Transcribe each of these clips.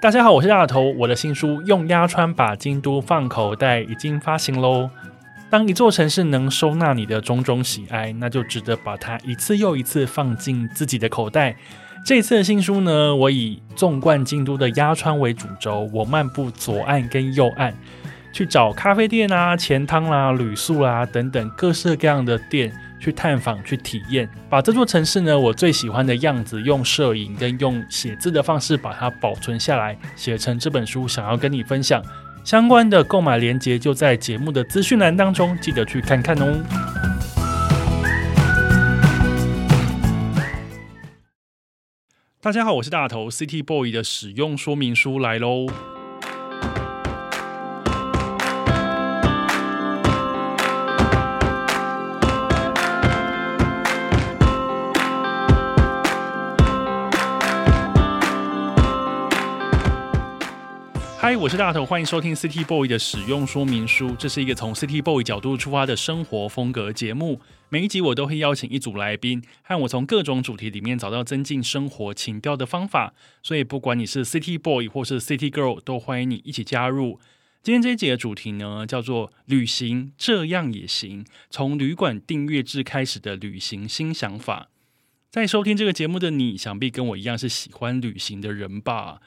大家好，我是大头。我的新书《用鸭川把京都放口袋》已经发行喽。当一座城市能收纳你的种种喜爱，那就值得把它一次又一次放进自己的口袋。这次的新书呢，我以纵贯京都的鸭川为主轴，我漫步左岸跟右岸，去找咖啡店啊、钱汤啦、旅宿啦等等各式各样的店。去探访、去体验，把这座城市呢，我最喜欢的样子，用摄影跟用写字的方式把它保存下来，写成这本书，想要跟你分享。相关的购买链接就在节目的资讯栏当中，记得去看看哦。大家好，我是大头，City Boy 的使用说明书来喽。嗨，我是大头，欢迎收听 City Boy 的使用说明书。这是一个从 City Boy 角度出发的生活风格节目。每一集我都会邀请一组来宾，和我从各种主题里面找到增进生活情调的方法。所以不管你是 City Boy 或是 City Girl，都欢迎你一起加入。今天这一集的主题呢，叫做旅行这样也行，从旅馆订阅制开始的旅行新想法。在收听这个节目的你，想必跟我一样是喜欢旅行的人吧？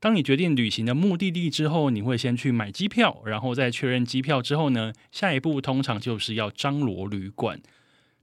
当你决定旅行的目的地之后，你会先去买机票，然后再确认机票之后呢，下一步通常就是要张罗旅馆。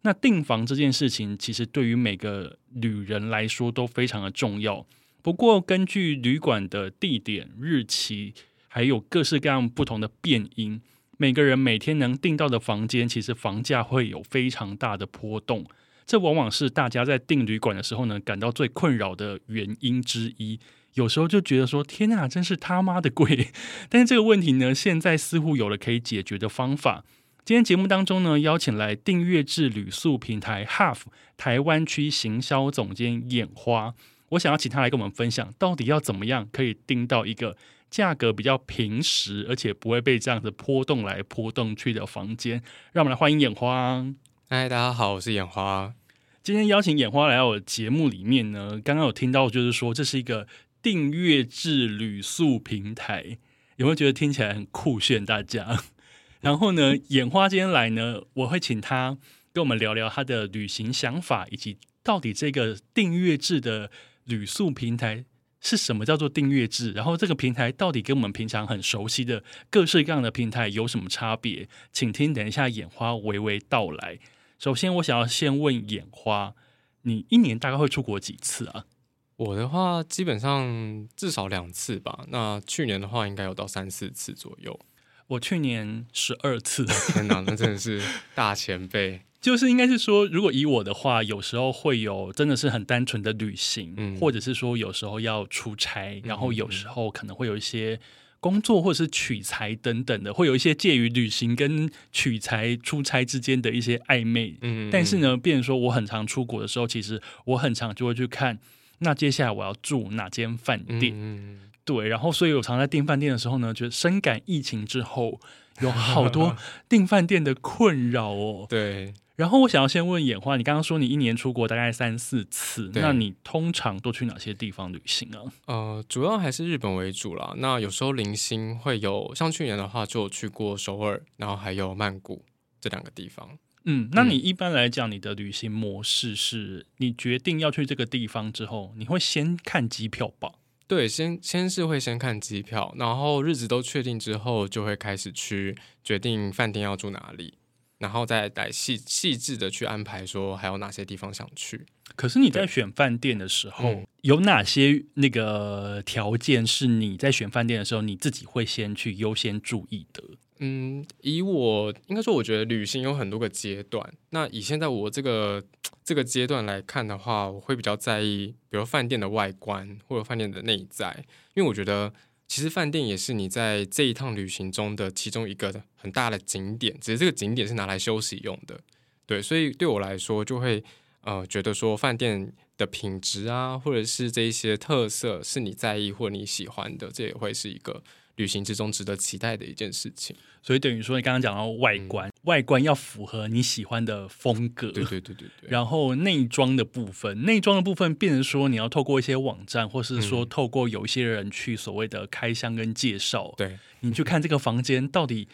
那订房这件事情，其实对于每个旅人来说都非常的重要。不过，根据旅馆的地点、日期，还有各式各样不同的变因，每个人每天能订到的房间，其实房价会有非常大的波动。这往往是大家在订旅馆的时候呢，感到最困扰的原因之一。有时候就觉得说，天哪，真是他妈的贵！但是这个问题呢，现在似乎有了可以解决的方法。今天节目当中呢，邀请来订阅制旅宿平台 Half 台湾区行销总监眼花，我想要请他来跟我们分享，到底要怎么样可以订到一个价格比较平实，而且不会被这样子波动来波动去的房间。让我们来欢迎眼花。嗨，大家好，我是眼花。今天邀请眼花来到我的节目里面呢，刚刚有听到就是说，这是一个。订阅制旅宿平台有没有觉得听起来很酷炫？大家，然后呢，眼花今天来呢，我会请他跟我们聊聊他的旅行想法，以及到底这个订阅制的旅宿平台是什么叫做订阅制，然后这个平台到底跟我们平常很熟悉的各式各样的平台有什么差别？请听等一下眼花娓娓道来。首先，我想要先问眼花，你一年大概会出国几次啊？我的话，基本上至少两次吧。那去年的话，应该有到三四次左右。我去年十二次。天哪，那真的是 大前辈。就是应该是说，如果以我的话，有时候会有真的是很单纯的旅行，嗯，或者是说有时候要出差，然后有时候可能会有一些工作或者是取材等等的，会有一些介于旅行跟取材出差之间的一些暧昧。嗯，但是呢，变成说我很常出国的时候，其实我很常就会去看。那接下来我要住哪间饭店？嗯，对，然后所以我常在订饭店的时候呢，觉得深感疫情之后有好多 订饭店的困扰哦。对，然后我想要先问眼花，你刚刚说你一年出国大概三四次，那你通常都去哪些地方旅行啊？呃，主要还是日本为主啦。那有时候零星会有，像去年的话就有去过首尔，然后还有曼谷这两个地方。嗯，那你一般来讲，你的旅行模式是你决定要去这个地方之后，你会先看机票吧？对，先先是会先看机票，然后日子都确定之后，就会开始去决定饭店要住哪里，然后再来细细致的去安排，说还有哪些地方想去。可是你在选饭店的时候，嗯、有哪些那个条件是你在选饭店的时候你自己会先去优先注意的？嗯，以我应该说，我觉得旅行有很多个阶段。那以现在我这个这个阶段来看的话，我会比较在意，比如饭店的外观或者饭店的内在，因为我觉得其实饭店也是你在这一趟旅行中的其中一个很大的景点，只是这个景点是拿来休息用的。对，所以对我来说，就会呃觉得说饭店的品质啊，或者是这一些特色是你在意或你喜欢的，这也会是一个。旅行之中值得期待的一件事情，所以等于说你刚刚讲到外观，嗯、外观要符合你喜欢的风格，对对对对对。然后内装的部分，内装的部分变成说你要透过一些网站，或是说透过有一些人去所谓的开箱跟介绍，对、嗯、你去看这个房间到底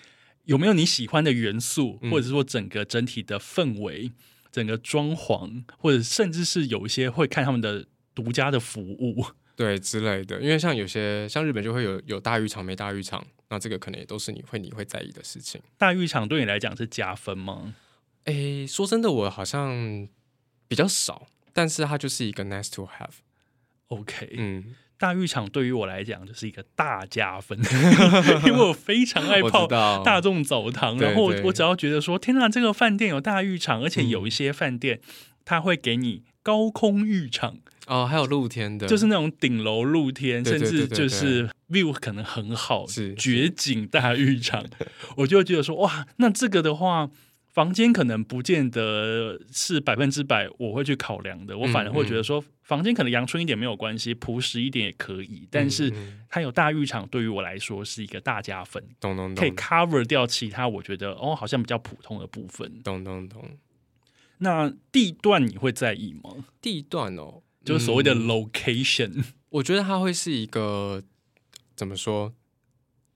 有没有你喜欢的元素，嗯、或者是说整个整体的氛围、整个装潢，或者甚至是有一些会看他们的独家的服务。对之类的，因为像有些像日本就会有有大浴场没大浴场，那这个可能也都是你会你会在意的事情。大浴场对你来讲是加分吗？诶，说真的，我好像比较少，但是它就是一个 nice to have。OK，嗯，大浴场对于我来讲就是一个大加分，因为我非常爱泡大众澡堂，然后我只要觉得说，天哪，这个饭店有大浴场，而且有一些饭店它会给你高空浴场。哦，还有露天的，就是那种顶楼露天，甚至就是 view 可能很好，是绝景大浴场，我就会觉得说，哇，那这个的话，房间可能不见得是百分之百我会去考量的，我反而会觉得说，房间可能阳春一点没有关系，朴实一点也可以，但是它有大浴场，对于我来说是一个大加分，懂懂懂，可以 cover 掉其他我觉得哦好像比较普通的部分，懂懂懂。那地段你会在意吗？地段哦。就是所谓的 location，嗯，我觉得它会是一个怎么说，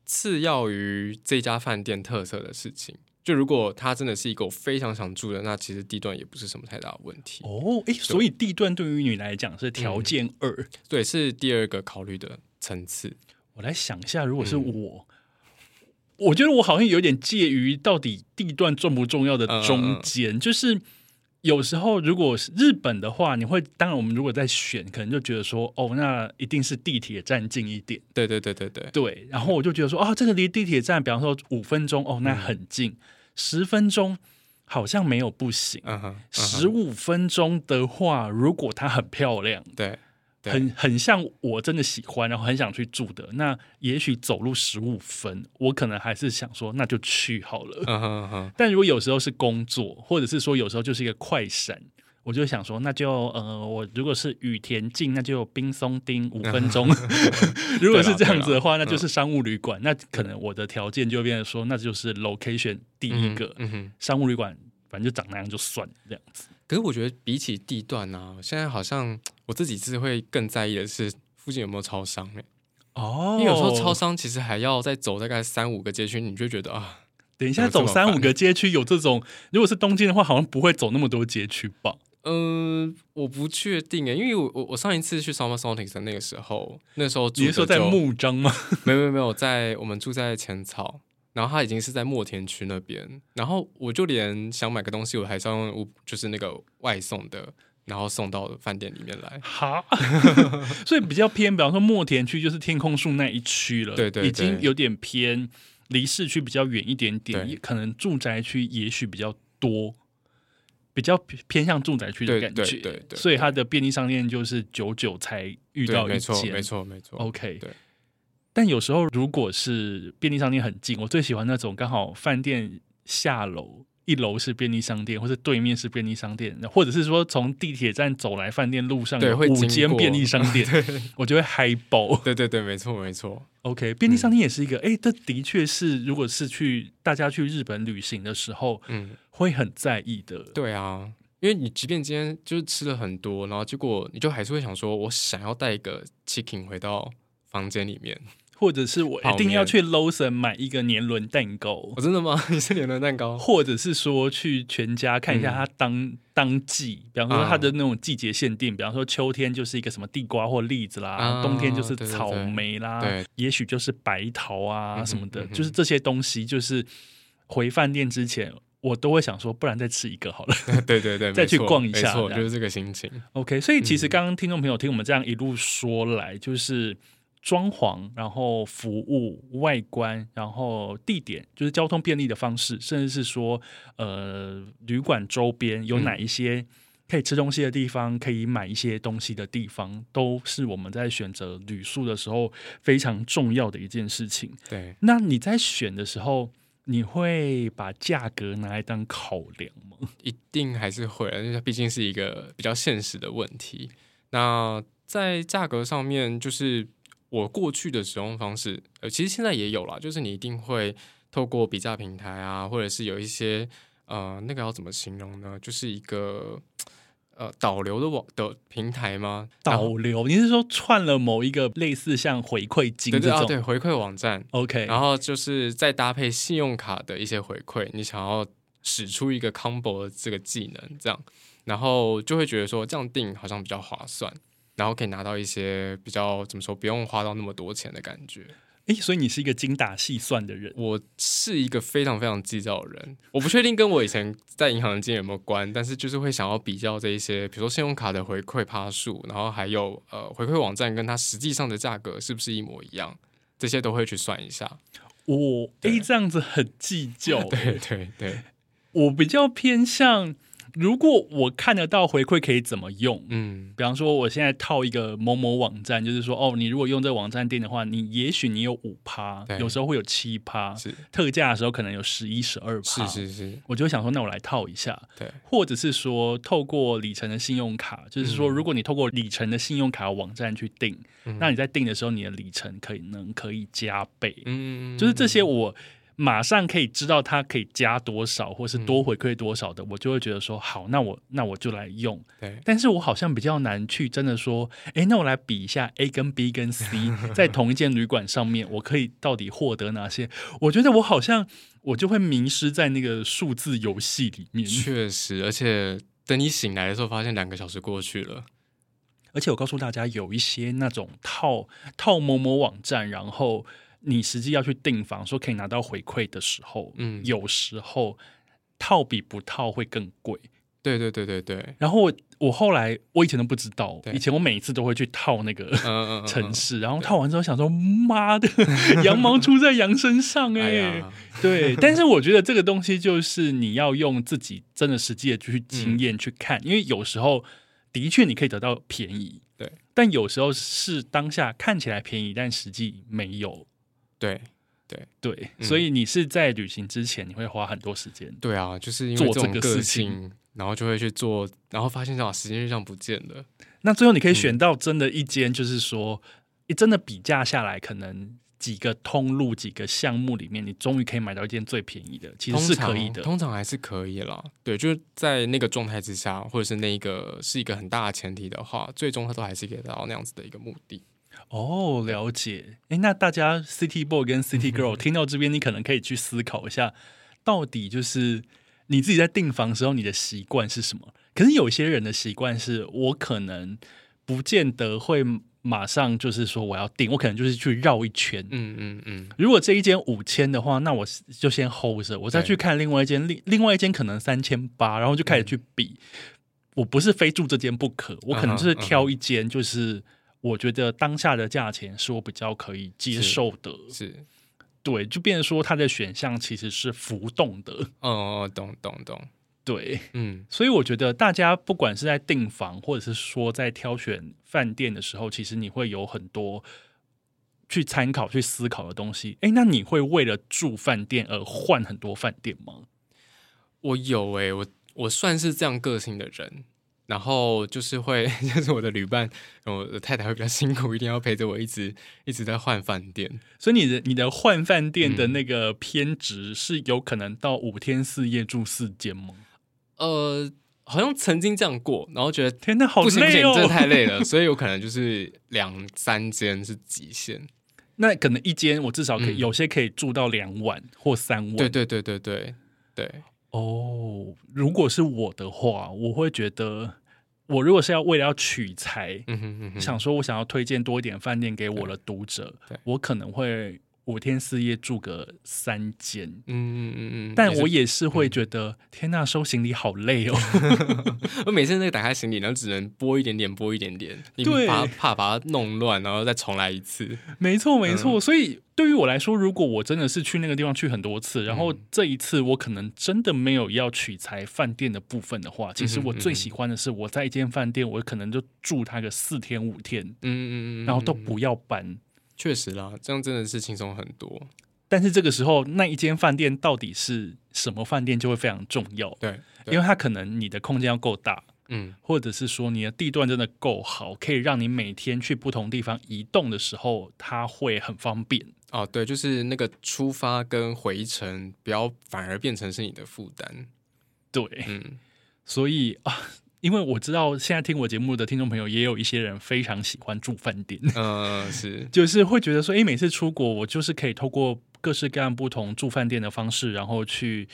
次要于这家饭店特色的事情。就如果它真的是一个我非常想住的，那其实地段也不是什么太大的问题。哦，诶，所以地段对于你来讲是条件二，嗯，对，是第二个考虑的层次。我来想一下，如果是我，嗯，我觉得我好像有点介于到底地段重不重要的中间，嗯，就是。有时候，如果是日本的话，你会当然，我们如果在选，可能就觉得说，哦，那一定是地铁站近一点。对对对对对对。然后我就觉得说，哦，这个离地铁站，比方说五分钟，哦，那很近；嗯、十分钟好像没有不行。十五分钟的话，如果它很漂亮，对。很很像我真的喜欢，然后很想去住的。那也许走路十五分，我可能还是想说那就去好了。Uh uh. 但如果有时候是工作，或者是说有时候就是一个快闪，我就想说那就呃，我如果是羽田近，那就冰松町五分钟。Uh. 如果是这样子的话，那就是商务旅馆。Uh. 那可能我的条件就变成说，那就是 location 第一个。Uh. 商务旅馆反正就长那样就算这样子。可是我觉得比起地段呢、啊，现在好像我自己是会更在意的是附近有没有超商。哦，因为有时候超商其实还要再走大概三五个街区，你就觉得啊，等一下走三五个街区有这种，如果是东京的话，好像不会走那么多街区吧？嗯、呃，我不确定诶，因为我我我上一次去 Summer Sonic 的那个时候，那时候住你是说在木章吗？没有没有没有，在我们住在浅草。然后他已经是在墨田区那边，然后我就连想买个东西，我还是要用就是那个外送的，然后送到饭店里面来。哈，所以比较偏，比方说墨田区就是天空树那一区了，对，对对，已经有点偏离市区比较远一点点，对。可能住宅区也许比较多，比较偏向住宅区的感觉，对对，对所以它的便利商店就是久久才遇到一间，没错没错没错，OK。对。但有时候，如果是便利商店很近，我最喜欢那种刚好饭店下楼，一楼是便利商店，或者对面是便利商店，或者是说从地铁站走来饭店路上有五间便利商店，我就会嗨爆。对对对，没错没错。OK，便利商店也是一个，哎、嗯，这的确是，如果是去大家去日本旅行的时候，嗯，会很在意的。对啊，因为你即便今天就是吃了很多，然后结果你就还是会想说，我想要带一个 chicken 回到房间里面。或者是我一定要去 Lawson 买一个年轮蛋糕。哦，真的吗？你是年轮蛋糕？或者是说去全家看一下它当、嗯、当季，比方说它的那种季节限定，啊、比方说秋天就是一个什么地瓜或栗子啦，啊、冬天就是草莓啦，对对对，也许就是白桃啊什么的，嗯哼嗯哼，就是这些东西，就是回饭店之前我都会想说，不然再吃一个好了。对 对对，再去逛一下，没错就是这个心情。OK，所以其实刚刚听众朋友听我们这样一路说来，就是。装潢，然后服务、外观，然后地点，就是交通便利的方式，甚至是说，呃，旅馆周边有哪一些可以吃东西的地方，可以买一些东西的地方，都是我们在选择旅宿的时候非常重要的一件事情。对，那你在选的时候，你会把价格拿来当考量吗？一定还是会，因为它毕竟是一个比较现实的问题。那在价格上面，就是。我过去的使用方式，呃，其实现在也有啦，就是你一定会透过比价平台啊，或者是有一些呃，那个要怎么形容呢？就是一个呃导流的网的平台吗？导流？你是说串了某一个类似像回馈金这种？对对，啊，对，回馈网站。OK，然后就是再搭配信用卡的一些回馈，你想要使出一个 combo 的这个技能，这样，然后就会觉得说这样定好像比较划算。然后可以拿到一些比较怎么说，不用花到那么多钱的感觉。诶，所以你是一个精打细算的人。我是一个非常非常计较的人。我不确定跟我以前在银行的经验有没有关，但是就是会想要比较这一些，比如说信用卡的回馈趴数，然后还有呃回馈网站跟它实际上的价格是不是一模一样，这些都会去算一下。我诶，这样子很计较。对对对，我比较偏向。如果我看得到回馈可以怎么用，嗯，比方说我现在套一个某某网站，就是说哦，你如果用这个网站订的话，你也许你有五趴，有时候会有七趴，是。特价的时候可能有十一、十二趴，是是是，我就想说，那我来套一下，对，或者是说透过里程的信用卡，就是说如果你透过里程的信用卡网站去订，嗯，那你在订的时候，你的里程可以能可以加倍，嗯，就是这些我。马上可以知道它可以加多少，或是多回馈多少的，嗯，我就会觉得说好，那我那我就来用。对，但是我好像比较难去真的说，哎，那我来比一下 A 跟 B 跟 C 在同一间旅馆上面，我可以到底获得哪些？我觉得我好像我就会迷失在那个数字游戏里面。确实，而且等你醒来的时候，发现两个小时过去了。而且我告诉大家，有一些那种套套某某网站，然后。你实际要去订房，说可以拿到回馈的时候，嗯，有时候套比不套会更贵。对对对对对。然后我我后来我以前都不知道，以前我每一次都会去套那个 城市，然后套完之后想说，妈的，羊毛出在羊身上哎、欸哎。对，但是我觉得这个东西就是你要用自己真的实际的去经验去看，因为有时候的确你可以得到便宜，对，但有时候是当下看起来便宜，但实际没有。对对对、嗯，所以你是在旅行之前，你会花很多时间。对啊，就是因为做这个事情，然后就会去做，然后发现这样时间就这样不见了。那最后你可以选到真的一间，就是说，你、嗯、真的比价下来，可能几个通路、几个项目里面，你终于可以买到一件最便宜的，其实是可以的。通常，通常还是可以啦。对，就是在那个状态之下，或者是那一个是一个很大的前提的话，最终它都还是可以达到那样子的一个目的。哦，了解。诶，那大家 City Boy 跟 City Girl 听到这边，你可能可以去思考一下，到底就是你自己在订房的时候，你的习惯是什么？可是有些人的习惯是，我可能不见得会马上就是说我要订，我可能就是去绕一圈。嗯嗯嗯。如果这一间五千的话，那我就先 hold 着，我再去看另外一间，另另外一间可能三千八，然后就开始去比。我不是非住这间不可，我可能就是挑一间，就是。我觉得当下的价钱是我比较可以接受的，是，是对，就变成说它的选项其实是浮动的。哦，懂懂懂，对，嗯，所以我觉得大家不管是在订房，或者是说在挑选饭店的时候，其实你会有很多去参考、去思考的东西。哎，那你会为了住饭店而换很多饭店吗？我有哎、欸，我我算是这样个性的人。然后就是会，就是我的旅伴，我的太太会比较辛苦，一定要陪着我一直一直在换饭店。所以你的你的换饭店的那个偏执是有可能到五天四夜住四间吗？呃，好像曾经这样过，然后觉得天哪，好累哦，不行不行，真的太累了，所以有可能就是两三间是极限。那可能一间我至少可以、嗯、有些可以住到两晚或三晚。对对对对对对。哦、oh，如果是我的话，我会觉得，我如果是要为了要取材，嗯哼嗯哼，想说我想要推荐多一点饭店给我的读者，我可能会五天四夜住个三间，嗯嗯嗯嗯，但我也是会觉得，嗯、天呐，收行李好累哦。我每次那个打开行李，然后只能拨一点点，拨一点点，你怕怕把它弄乱，然后再重来一次。没错没错，嗯、所以对于我来说，如果我真的是去那个地方去很多次，然后这一次我可能真的没有要取材饭店的部分的话，其实我最喜欢的是我在一间饭店，我可能就住它个四天五天，嗯嗯嗯，然后都不要搬。确实啦，这样真的是轻松很多。但是这个时候，那一间饭店到底是什么饭店，就会非常重要。对，对，因为它可能你的空间要够大，嗯，或者是说你的地段真的够好，可以让你每天去不同地方移动的时候，它会很方便。哦，对，就是那个出发跟回程，不要反而变成是你的负担。对，嗯，所以啊。因为我知道现在听我节目的听众朋友也有一些人非常喜欢住饭店，嗯，是，就是会觉得说，哎，每次出国我就是可以透过各式各样不同住饭店的方式，然后去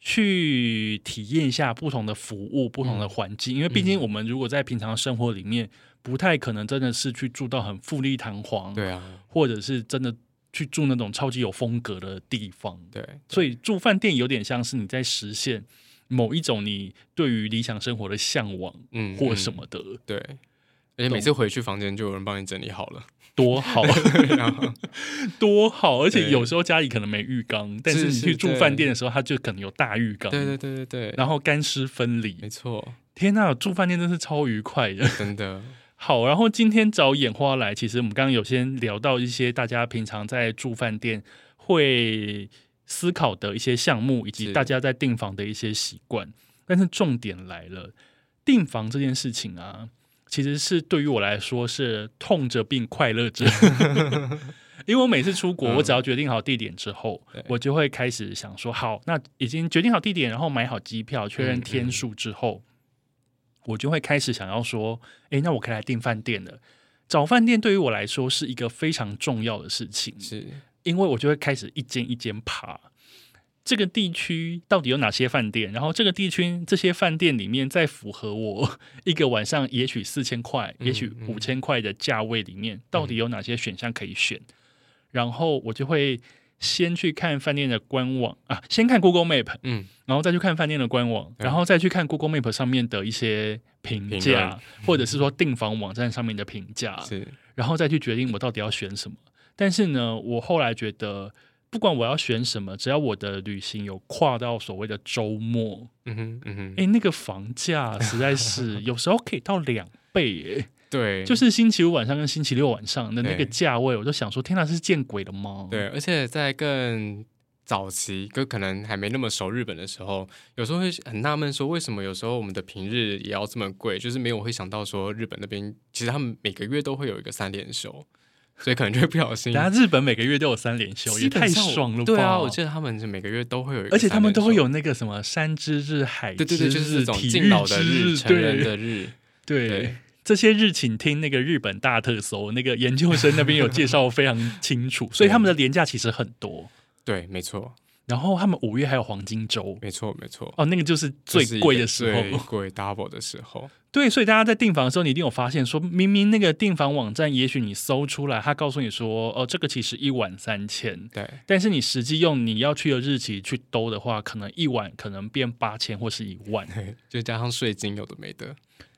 去体验一下不同的服务、不同的环境。嗯、因为毕竟我们如果在平常生活里面，不太可能真的是去住到很富丽堂皇，对啊，或者是真的去住那种超级有风格的地方，对，对，所以住饭店有点像是你在实现。某一种你对于理想生活的向往，嗯，或什么的，嗯、对，而且每次回去房间就有人帮你整理好了，多好，多好！而且有时候家里可能没浴缸，但是你去住饭店的时候，它就可能有大浴缸，对对对对对，然后干湿分离，没错。天呐，住饭店真是超愉快的，真的。好，然后今天找眼花来，其实我们刚刚有先聊到一些大家平常在住饭店会。思考的一些项目，以及大家在订房的一些习惯，是，但是重点来了，订房这件事情啊，其实是对于我来说是痛着并快乐着，因为我每次出国，我只要决定好地点之后，嗯、我就会开始想说，好，那已经决定好地点，然后买好机票，确认天数之后，嗯嗯，我就会开始想要说，哎，那我可以来订饭店了。找饭店对于我来说是一个非常重要的事情，是。因为我就会开始一间一间爬，这个地区到底有哪些饭店？然后这个地区这些饭店里面，在符合我一个晚上也许四千块、嗯、也许五千块的价位里面，到底有哪些选项可以选？嗯、然后我就会先去看饭店的官网啊，先看 Google Map，嗯，然后再去看饭店的官网，然后再去看 Google Map 上面的一些评价，论。或者是说订房网站上面的评价，是，然后再去决定我到底要选什么。但是呢，我后来觉得，不管我要选什么，只要我的旅行有跨到所谓的周末，嗯哼，嗯哼，哎，那个房价实在是 有时候可以到两倍，耶，对，就是星期五晚上跟星期六晚上的那个价位，我就想说，天哪，是见鬼了吗？对，而且在更早期，就可能还没那么熟日本的时候，有时候会很纳闷，说为什么有时候我们的平日也要这么贵？就是没有会想到说，日本那边其实他们每个月都会有一个三连休。所以可能就会不小心。大家日本每个月都有三连休，也太爽了吧！对啊，我记得他们是每个月都会有一个，而且他们都会有那个什么山之日、海之日、对对对，就是这种敬老的日、成人的日。对，对这些日，请听那个日本大特搜，那个研究生那边有介绍非常清楚。所以他们的廉价其实很多。对，没错。然后他们五月还有黄金周，没错没错。哦，那个就是最贵的时候，最贵 double 的时候。对，所以大家在订房的时候，你一定有发现说，说明明那个订房网站，也许你搜出来，他告诉你说，哦，这个其实一晚三千，对。但是你实际用你要去的日期去兜的话，可能一晚可能变八千或是一万，就加上税金有的没的，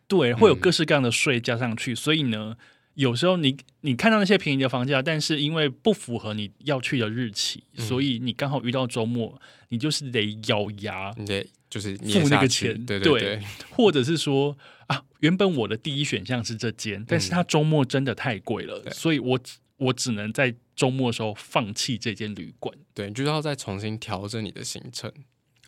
对，会有各式各样的税加上去，嗯、所以呢。有时候你你看到那些便宜的房价，但是因为不符合你要去的日期，嗯、所以你刚好遇到周末，你就是得咬牙，你得就是付那个钱，对对对，对，或者是说啊，原本我的第一选项是这间，但是它周末真的太贵了，嗯、所以我我只能在周末的时候放弃这间旅馆，对，就要再重新调整你的行程。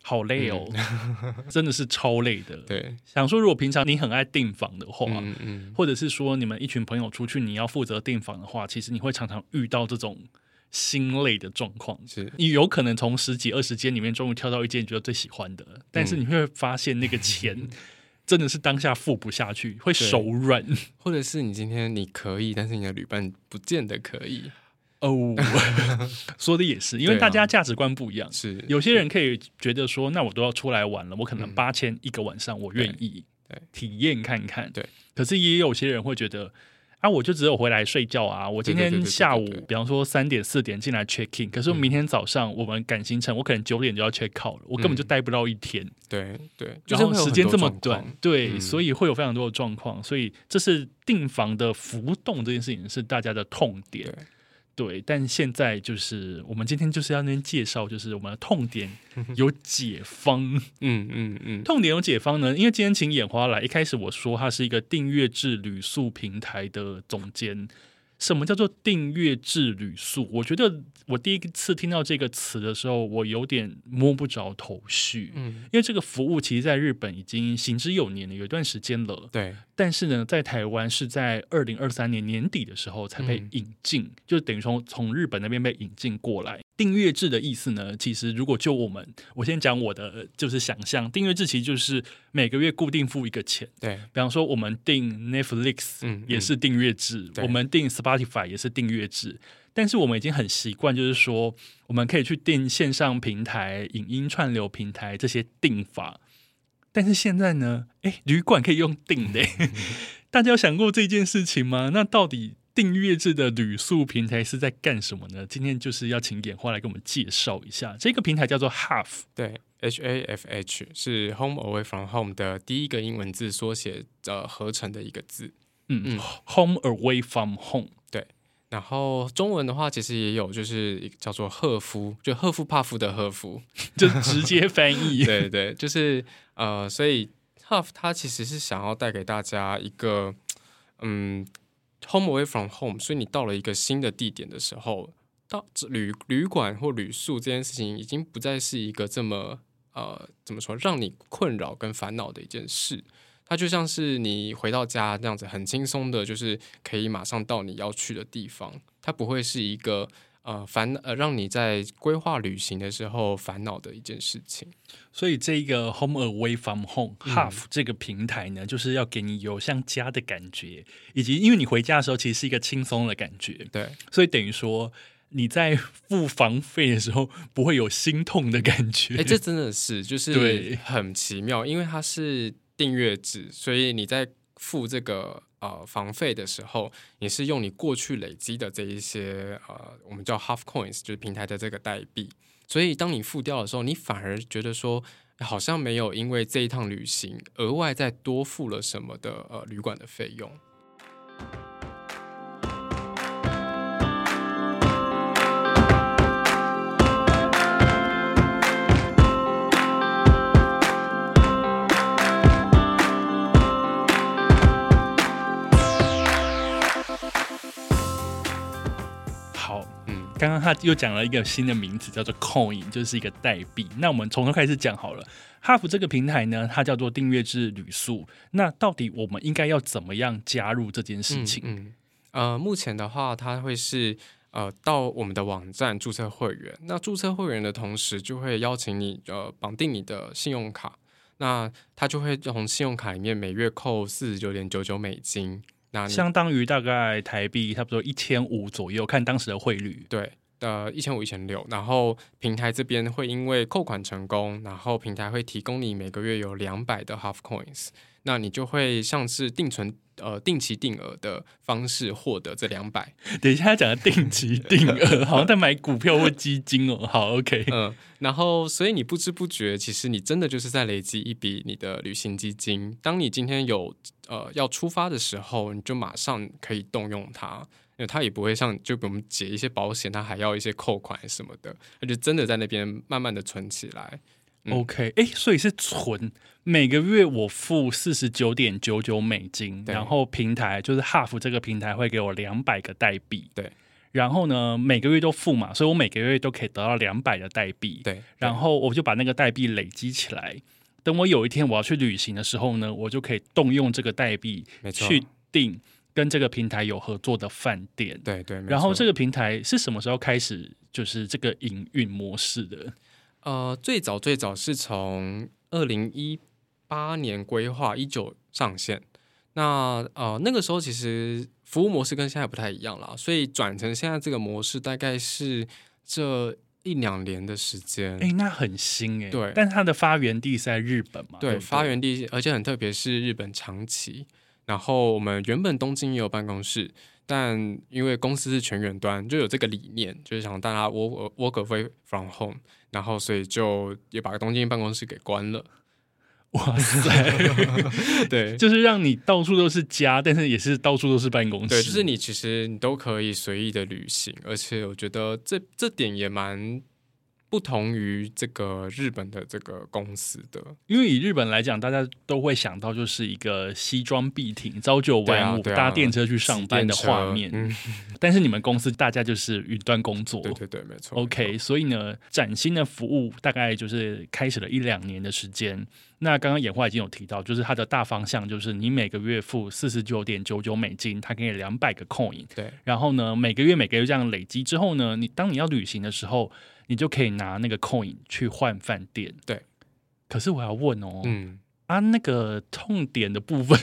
好累哦，嗯、真的是超累的。对，想说如果平常你很爱订房的话，嗯嗯、或者是说你们一群朋友出去，你要负责订房的话，其实你会常常遇到这种心累的状况。是你有可能从十几二十间里面终于挑到一间你觉得最喜欢的，但是你会发现那个钱 真的是当下付不下去，会手软。或者是你今天你可以，但是你的旅伴不见得可以。哦，说的也是，因为大家价值观不一样。是，有些人可以觉得说，那我都要出来玩了，我可能八千一个晚上，我愿意体验看看。对，可是也有些人会觉得，啊，我就只有回来睡觉啊。我今天下午，比方说三点四点进来 check in，可是我明天早上我们赶行程，我可能九点就要 check out 了，我根本就待不到一天。嗯、对。对，然后时间这么短，对，嗯、所以会有非常多的状况，所以这是订房的浮动这件事情是大家的痛点。对，但现在就是我们今天就是要那边介绍，就是我们的痛点 有解方，嗯嗯嗯，痛点有解方呢，因为今天请眼花来，一开始我说他是一个订阅制旅宿平台的总监。什么叫做订阅制旅宿？我觉得我第一次听到这个词的时候，我有点摸不着头绪。嗯，因为这个服务其实在日本已经行之有年了，有一段时间了。对。但是呢，在台湾是在二零二三年年底的时候才被引进，嗯、就等于说从日本那边被引进过来。订阅制的意思呢，其实如果就我们，我先讲我的就是想象，订阅制其实就是每个月固定付一个钱。对，比方说我们订 Netflix，嗯，也是订阅制；嗯、我们订 Spotify 也是订阅制。但是我们已经很习惯，就是说我们可以去订线上平台、影音串流平台这些订法。但是现在呢，哎，旅馆可以用订的，大家有想过这件事情吗？那到底？订阅制的旅宿平台是在干什么呢？今天就是要请眼花来给我们介绍一下。这个平台叫做 Hafh，对，H A F H 是 Home Away from Home 的第一个英文字缩写呃合成的一个字。嗯嗯，Home Away from Home，对。然后中文的话，其实也有，就是叫做赫夫，就赫夫帕夫的赫夫，就直接翻译。对对，就是呃，所以 Hafh 它其实是想要带给大家一个嗯。Home away from home，所以你到了一个新的地点的时候，到旅旅馆或旅宿这件事情已经不再是一个这么呃怎么说让你困扰跟烦恼的一件事，它就像是你回到家这样子很轻松的，就是可以马上到你要去的地方，它不会是一个。呃，烦呃，让你在规划旅行的时候烦恼的一件事情。所以，这个 Home Away from Home 嗯、这个平台呢，就是要给你有像家的感觉，以及因为你回家的时候其实是一个轻松的感觉。对，所以等于说你在付房费的时候不会有心痛的感觉。哎，这真的是就是很奇妙，因为它是订阅制，所以你在付这个。呃，房费的时候，你是用你过去累积的这一些呃，我们叫 Half Coins，就是平台的这个代币。所以，当你付掉的时候，你反而觉得说，好像没有因为这一趟旅行额外再多付了什么的呃旅馆的费用。刚刚他又讲了一个新的名词，叫做 Coin，就是一个代币。那我们从头开始讲好了。哈佛这个平台呢，它叫做订阅制旅宿。那到底我们应该要怎么样加入这件事情？嗯，呃，目前的话，它会是呃到我们的网站注册会员。那注册会员的同时，就会邀请你呃绑定你的信用卡。那它就会从信用卡里面每月扣四十九点九九美金。那相当于大概台币差不多一千五左右，看当时的汇率。对，呃，一千五、一千六。然后平台这边会因为扣款成功，然后平台会提供你每个月有两百的 Hafh Coins，那你就会像是定存。呃，定期定额的方式获得这两百。等一下，他讲的定期 定额，好像在买股票或基金哦。好，OK。嗯，然后，所以你不知不觉，其实你真的就是在累积一笔你的旅行基金。当你今天有呃要出发的时候，你就马上可以动用它，因为它也不会像就给我们解一些保险，它还要一些扣款什么的，那就真的在那边慢慢的存起来。嗯、OK，哎，所以是存。每个月我付四十九点九九美金，然后平台就是 Hafh 这个平台会给我两百个代币，对。然后呢，每个月都付嘛，所以我每个月都可以得到两百的代币，对。然后我就把那个代币累积起来，等我有一天我要去旅行的时候呢，我就可以动用这个代币去订跟这个平台有合作的饭店，对对。然后这个平台是什么时候开始就是这个营运模式的？呃，最早最早是从二零一。八年规划，一九上线。那呃，那个时候其实服务模式跟现在不太一样了，所以转成现在这个模式大概是这一两年的时间。哎、欸，那很新哎、欸。对，但它的发源地是在日本嘛？对，发源地，而且很特别是日本长崎。然后我们原本东京也有办公室，但因为公司是全员端，就有这个理念，就是想大家 work work away from home，然后所以就也把东京办公室给关了。哇塞，对，就是让你到处都是家，但是也是到处都是办公室。对，就是你其实你都可以随意的旅行，而且我觉得这这点也蛮不同于这个日本的这个公司的。因为以日本来讲，大家都会想到就是一个西装笔挺、朝九晚五、搭电车去上班的画面。嗯，但是你们公司大家就是云端工作，对对对，没错。OK，所以呢，崭新的服务大概就是开始了一两年的时间。那刚刚演化已经有提到，就是它的大方向就是你每个月付四十九点九九美金，它给你两百个 coin。对。然后呢，每个月每个月这样累积之后呢，你当你要旅行的时候，你就可以拿那个 coin 去换饭店。对。可是我要问哦，嗯。啊，那个痛点的部分，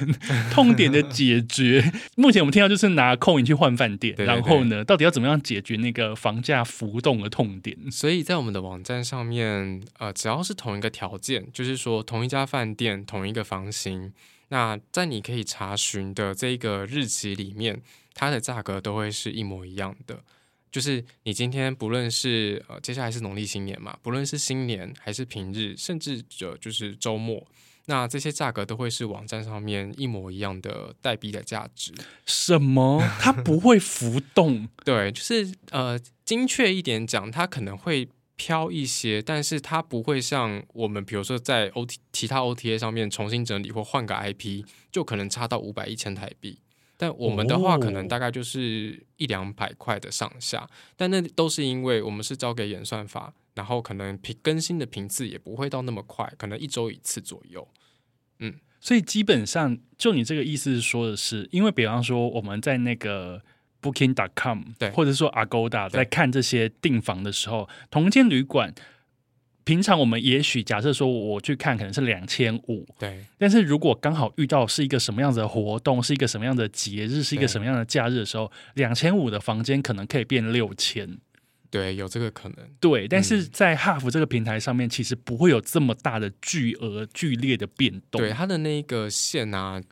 痛点的解决，目前我们听到就是拿 coin 去换饭店，对对对，然后呢，到底要怎么样解决那个房价浮动的痛点？所以在我们的网站上面，呃，只要是同一个条件，就是说同一家饭店、同一个房型，那在你可以查询的这个日期里面，它的价格都会是一模一样的。就是你今天不论是呃，接下来是农历新年嘛，不论是新年还是平日，甚至就就是周末。那这些价格都会是网站上面一模一样的代币的价值。什么？它不会浮动？对，就是呃，精确一点讲，它可能会飘一些，但是它不会像我们比如说在 O T 其他 O T A 上面重新整理或换个 I P，就可能差到五百一千台币。但我们的话，可能大概就是一两百块的上下。哦。但那都是因为我们是交给演算法。然后可能频更新的频次也不会到那么快，可能一周一次左右。嗯，所以基本上就你这个意思是说的是，因为比方说我们在那个 Booking.com 对，或者说 Agoda 在看这些订房的时候，同间旅馆，平常我们也许假设说我去看可能是两千五，对，但是如果刚好遇到是一个什么样子的活动，是一个什么样的节日，是一个什么样的假日的时候，两千五的房间可能可以变六千。对，有这个可能。对，但是在 Half 这个平台上面，其实不会有这么大的巨额、剧烈的变动。对，它的那个线啊，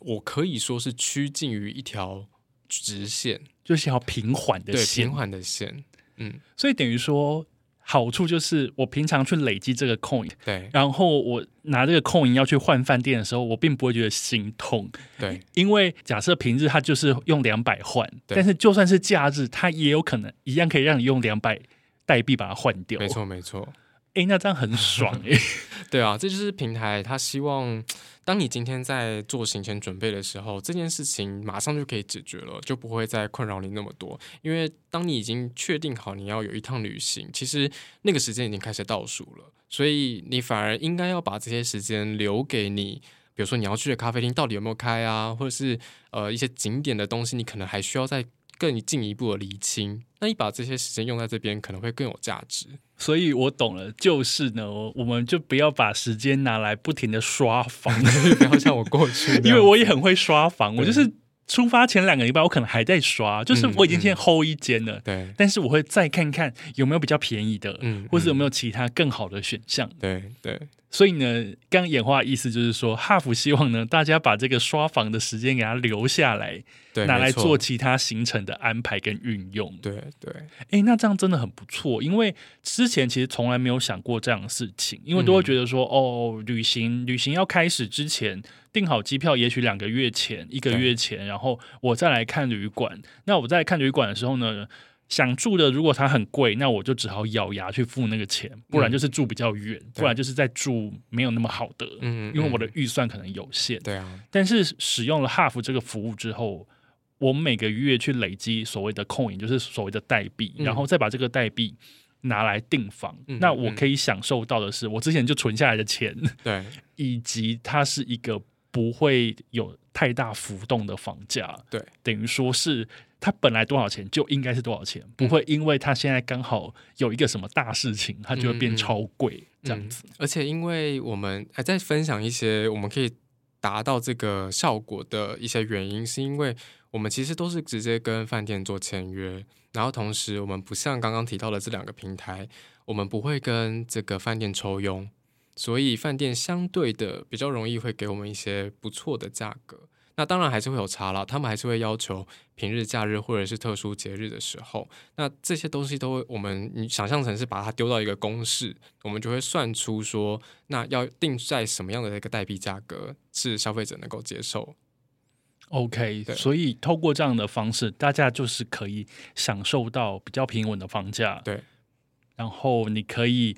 我可以说是趋近于一条直线，就是一条平缓的线，对，平缓的线。嗯，所以等于说。好处就是我平常去累积这个 coin，对，然后我拿这个 coin 要去换饭店的时候，我并不会觉得心痛，对，因为假设平日它就是用两百换，但是就算是假日，它也有可能一样可以让你用两百代币把它换掉，没错没错。哎，那这样很爽哎 对啊，这就是平台他希望。当你今天在做行前准备的时候，这件事情马上就可以解决了，就不会再困扰你那么多。因为当你已经确定好你要有一趟旅行，其实那个时间已经开始倒数了，所以你反而应该要把这些时间留给你，比如说你要去的咖啡厅到底有没有开啊，或者是呃一些景点的东西，你可能还需要再更进一步的厘清。那你把这些时间用在这边，可能会更有价值。所以我懂了，就是呢，我们就不要把时间拿来不停的刷房，不要像我过去，因为我也很会刷房，我就是出发前两个礼拜，我可能还在刷，就是我已经先 hold 一间了，对、嗯，但是我会再看看有没有比较便宜的，嗯，或者有没有其他更好的选项，对对。所以呢，刚演化的意思就是说，Huff 希望呢，大家把这个刷房的时间给它留下来，对，拿来做其他行程的安排跟运用。对对，哎，那这样真的很不错，因为之前其实从来没有想过这样的事情，因为都会觉得说，嗯、哦，旅行旅行要开始之前订好机票，也许两个月前、一个月前，然后我再来看旅馆。那我在看旅馆的时候呢，想住的，如果它很贵，那我就只好咬牙去付那个钱，不然就是住比较远，嗯、不然就是在住没有那么好的，嗯，因为我的预算可能有限。对啊，但是使用了 Half 这个服务之后，我每个月去累积所谓的 coin，就是所谓的代币，嗯，然后再把这个代币拿来订房，嗯，那我可以享受到的是我之前就存下来的钱，对，以及它是一个不会有太大浮动的房价，对，等于说是。它本来多少钱就应该是多少钱，不会因为它现在刚好有一个什么大事情，它就会变超贵这样子。而且，因为我们还在分享一些我们可以达到这个效果的一些原因，是因为我们其实都是直接跟饭店做签约，然后同时我们不像刚刚提到的这两个平台，我们不会跟这个饭店抽佣，所以饭店相对的比较容易会给我们一些不错的价格。那当然还是会有差啦，他们还是会要求平日、假日或者是特殊节日的时候，那这些东西都会我们你想象成是把它丢到一个公式，我们就会算出说，那要定在什么样的一个代币价格是消费者能够接受。OK，所以透过这样的方式，大家就是可以享受到比较平稳的房价。对，然后你可以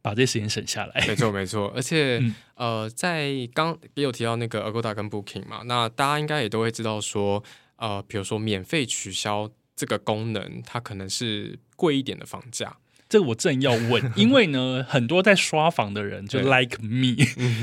把这时间省下来。没错，没错。而且，嗯、呃，在刚也有提到那个 Agoda 跟 Booking 嘛，那大家应该也都会知道说，呃，比如说免费取消这个功能，它可能是贵一点的房价。这个我正要问，因为呢，很多在刷房的人就 like me，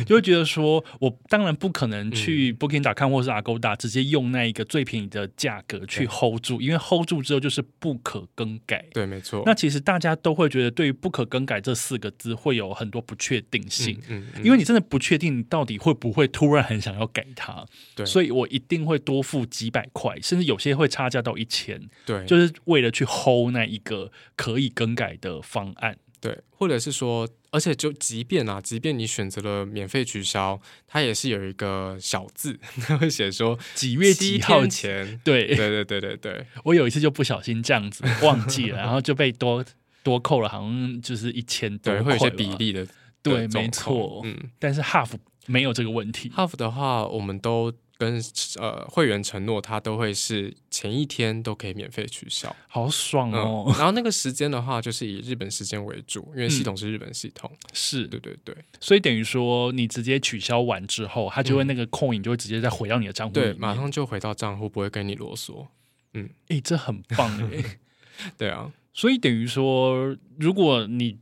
就会觉得说，我当然不可能去 Booking.com 或是 Agoda 直接用那一个最便宜的价格去 hold 住，因为 hold 住之后就是不可更改。对，没错。那其实大家都会觉得，对于不可更改这四个字会有很多不确定性，嗯，因为你真的不确定你到底会不会突然很想要改它。对，所以我一定会多付几百块，甚至有些会差价到一千。对，就是为了去 hold 那一个可以更改的方案，对，或者是说，而且就即便啊，即便你选择了免费取消，它也是有一个小字，它 会写说几月几号前。对，对，对，对，对，对。我有一次就不小心这样子忘记了，然后就被多多扣了，好像就是一千多对，会有些比例的，对，没错。嗯，但是 Half 没有这个问题。Half 的话，我们都。跟呃会员承诺，他都会是前一天都可以免费取消，好爽哦、嗯。然后那个时间的话，就是以日本时间为主，因为系统是日本系统。嗯、是对对对，所以等于说你直接取消完之后，他就会那个 coin 就会直接再回到你的账户，对，马上就回到账户，不会跟你啰嗦。嗯，哎、欸，这很棒哎。对啊，所以等于说，如果你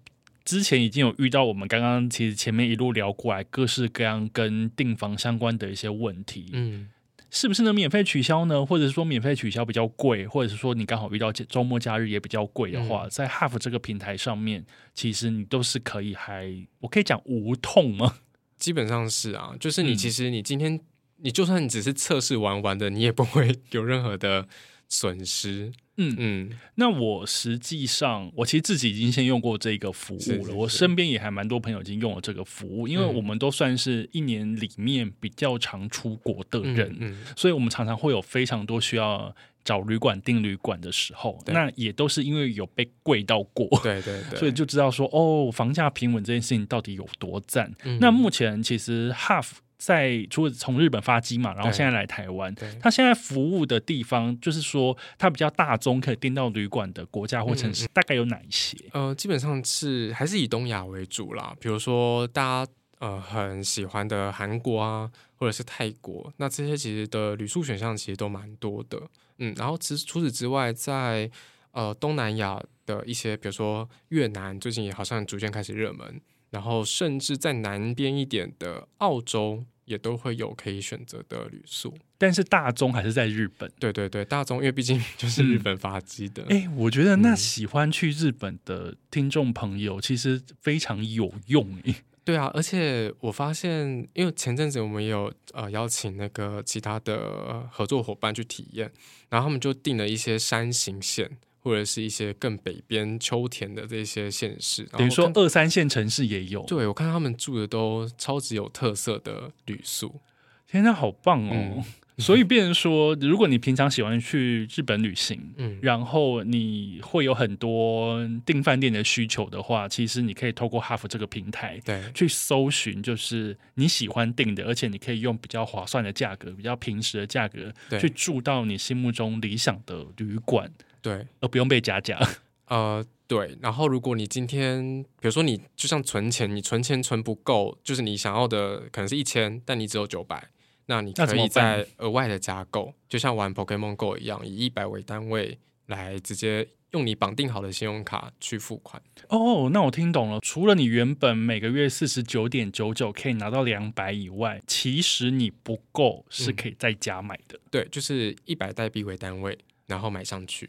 之前已经有遇到我们刚刚其实前面一路聊过来各式各样跟订房相关的一些问题，嗯，是不是能免费取消呢？或者是说免费取消比较贵，或者是说你刚好遇到周末假日也比较贵的话，嗯、在 Half 这个平台上面，其实你都是可以还我可以讲无痛吗？基本上是啊，就是你其实你今天、嗯、你就算你只是测试玩玩的，你也不会有任何的损失。嗯嗯，那我实际上，我其实自己已经先用过这个服务了。是是是，我身边也还蛮多朋友已经用了这个服务，因为我们都算是一年里面比较常出国的人，嗯嗯、所以我们常常会有非常多需要找旅馆订旅馆的时候。那也都是因为有被贵到过，对对对，所以就知道说哦，房价平稳这件事情到底有多赞。嗯、那目前其实 Half。在除了从日本发机嘛，然后现在来台湾，他现在服务的地方，就是说他比较大宗可以订到旅馆的国家或城市，嗯，大概有哪一些？呃，基本上是还是以东亚为主啦，比如说大家呃很喜欢的韩国啊，或者是泰国，那这些其实的旅宿选项其实都蛮多的，嗯，然后其实除此之外，在呃东南亚的一些，比如说越南，最近也好像逐渐开始热门。然后，甚至在南边一点的澳洲，也都会有可以选择的旅宿。但是大中还是在日本。对对对，大中因为毕竟就是日本发迹的。哎、嗯，我觉得那喜欢去日本的听众朋友其实非常有用。对啊，而且我发现，因为前阵子我们也有呃邀请那个其他的合作伙伴去体验，然后他们就订了一些山形线。或者是一些更北边秋田的这些县市，等于说二三线城市也有。对，我看他们住的都超级有特色的旅宿，天哪，好棒哦！嗯、所以变成说，如果你平常喜欢去日本旅行，嗯，然后你会有很多订饭店的需求的话，其实你可以透过 Half 这个平台，对，去搜寻就是你喜欢订的，而且你可以用比较划算的价格、比较平时的价格，去住到你心目中理想的旅馆。对，而不用被加价。呃，对。然后，如果你今天，比如说你就像存钱，你存钱存不够，就是你想要的可能是一千，但你只有九百，那你可以再额外的加购，就像玩 Pokemon Go 一样，以一百为单位来直接用你绑定好的信用卡去付款。哦，那我听懂了。除了你原本每个月四十九点九九可以拿到两百以外，其实你不够是可以再加买的。嗯、对，就是一百代币为单位，然后买上去。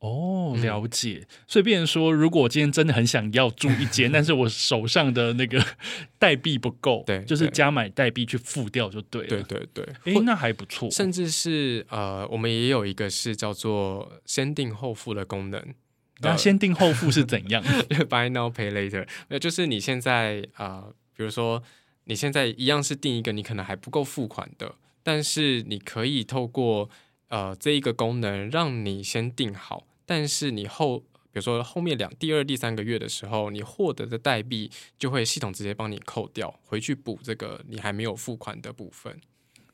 哦，了解。嗯、所以，变成说，如果我今天真的很想要住一间，但是我手上的那个 代币不够，对，就是加买代币去付掉就对了。对对对，哎、欸，那还不错。甚至是呃，我们也有一个是叫做先订后付的功能。那先订后付是 怎样？Buy now, pay later。那就是你现在啊、呃，比如说你现在一样是订一个你可能还不够付款的。但是你可以透过呃这一个功能让你先定好，但是你后比如说后面两第二第三个月的时候，你获得的代币就会系统直接帮你扣掉，回去补这个你还没有付款的部分。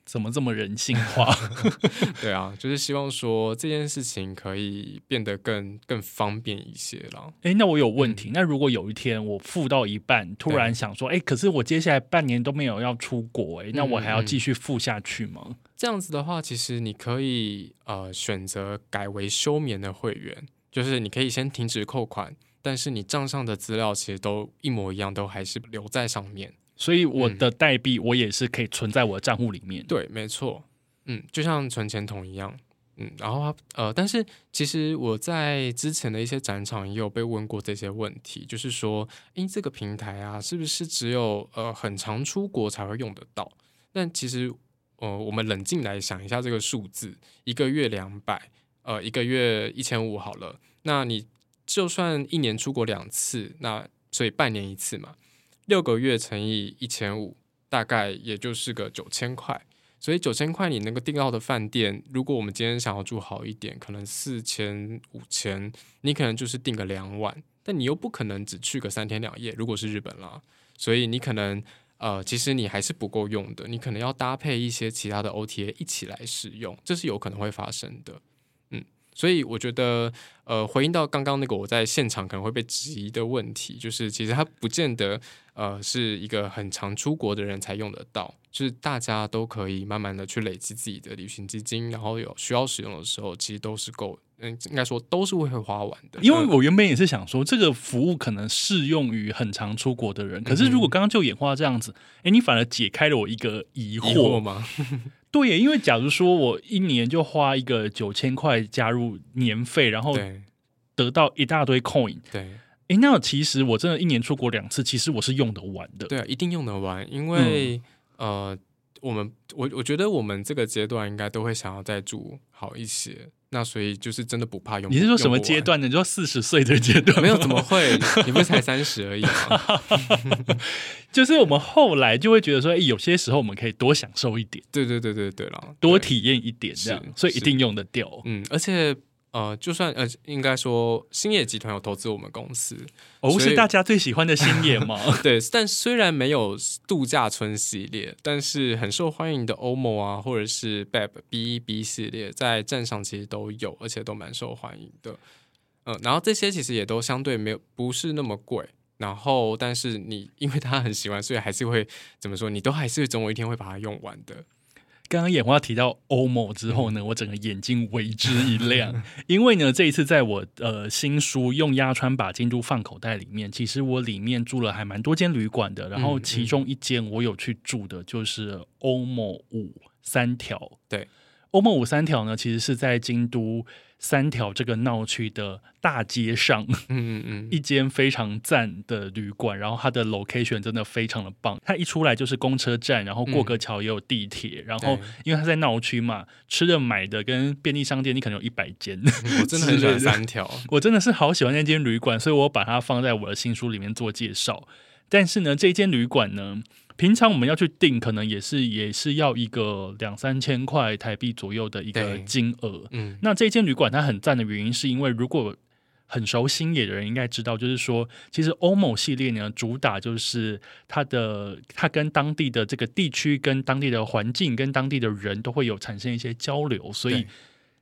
怎么这么人性化？对啊，就是希望说这件事情可以变得更更方便一些啦。哎，那我有问题。嗯、那如果有一天我付到一半，突然想说，哎，可是我接下来半年都没有要出国，哎，那我还要继续付下去吗？嗯、这样子的话，其实你可以呃选择改为休眠的会员，就是你可以先停止扣款，但是你账上的资料其实都一模一样，都还是留在上面。所以我的代币我也是可以存在我的账户里面。嗯。对，没错。嗯，就像存钱筒一样。嗯，然后呃，但是其实我在之前的一些展场也有被问过这些问题，就是说，诶，这个平台啊，是不是只有呃很常出国才会用得到？但其实，呃，我们冷静来想一下这个数字，一个月两百，呃，一个月一千五好了。那你就算一年出国两次，那所以半年一次嘛。六个月乘以一千五，大概也就是个九千块。所以九千块你能够订到的饭店，如果我们今天想要住好一点，可能四千五千，你可能就是订个两晚。但你又不可能只去个三天两夜，如果是日本啦，所以你可能呃，其实你还是不够用的，你可能要搭配一些其他的 OTA 一起来使用，这是有可能会发生的。嗯，所以我觉得呃，回应到刚刚那个我在现场可能会被质疑的问题，就是其实它不见得。呃，是一个很常出国的人才用得到，就是大家都可以慢慢的去累积自己的旅行基金，然后有需要使用的时候，其实都是够，嗯，应该说都是会花完的。因为我原本也是想说，这个服务可能适用于很常出国的人，可是如果刚刚就演化这样子，哎、嗯，你反而解开了我一个疑惑，疑惑吗？对，因为假如说我一年就花一个九千块加入年费，然后得到一大堆 coin，对。哎，那其实我真的一年出国两次，其实我是用得完的。对啊，一定用得完，因为、嗯、呃，我们我我觉得我们这个阶段应该都会想要再住好一些，那所以就是真的不怕用。你是说什么阶段呢？你说四十岁的阶段？没有，怎么会？你不是才三十而已吗？就是我们后来就会觉得说，哎，有些时候我们可以多享受一点。对对对对对了，多体验一点这样，所以一定用得掉。嗯，而且。呃，就算呃，应该说星野集团有投资我们公司，哦，是大家最喜欢的星野吗？对，但虽然没有度假村系列，但是很受欢迎的 OMO 啊，或者是 BEB BEB 系列，在站上其实都有，而且都蛮受欢迎的。嗯、呃，然后这些其实也都相对没有不是那么贵，然后但是你因为他很喜欢，所以还是会怎么说，你都还是总有一天会把它用完的。刚刚眼花提到 OMO 之后呢，我整个眼睛为之一亮，因为呢，这一次在我呃新书用压川把京都放口袋里面，其实我里面住了还蛮多间旅馆的，然后其中一间我有去住的就是 OMO 五三条，对，OMO 五三条呢，其实是在京都。三条这个闹区的大街上，嗯嗯嗯，一间非常赞的旅馆，然后它的 location 真的非常的棒。它一出来就是公车站，然后过个桥也有地铁，嗯、然后因为它在闹区嘛，吃的买的跟便利商店，你可能有一百间。我真的很喜欢三条，我真的是好喜欢那间旅馆，所以我把它放在我的新书里面做介绍。但是呢，这间旅馆呢。平常我们要去订，可能也是也是要一个两三千块台币左右的一个金额。嗯，那这间旅馆它很赞的原因，是因为如果很熟星野的人应该知道，就是说，其实 OMO 系列呢，主打就是它的它跟当地的这个地区、跟当地的环境、跟当地的人都会有产生一些交流。所以，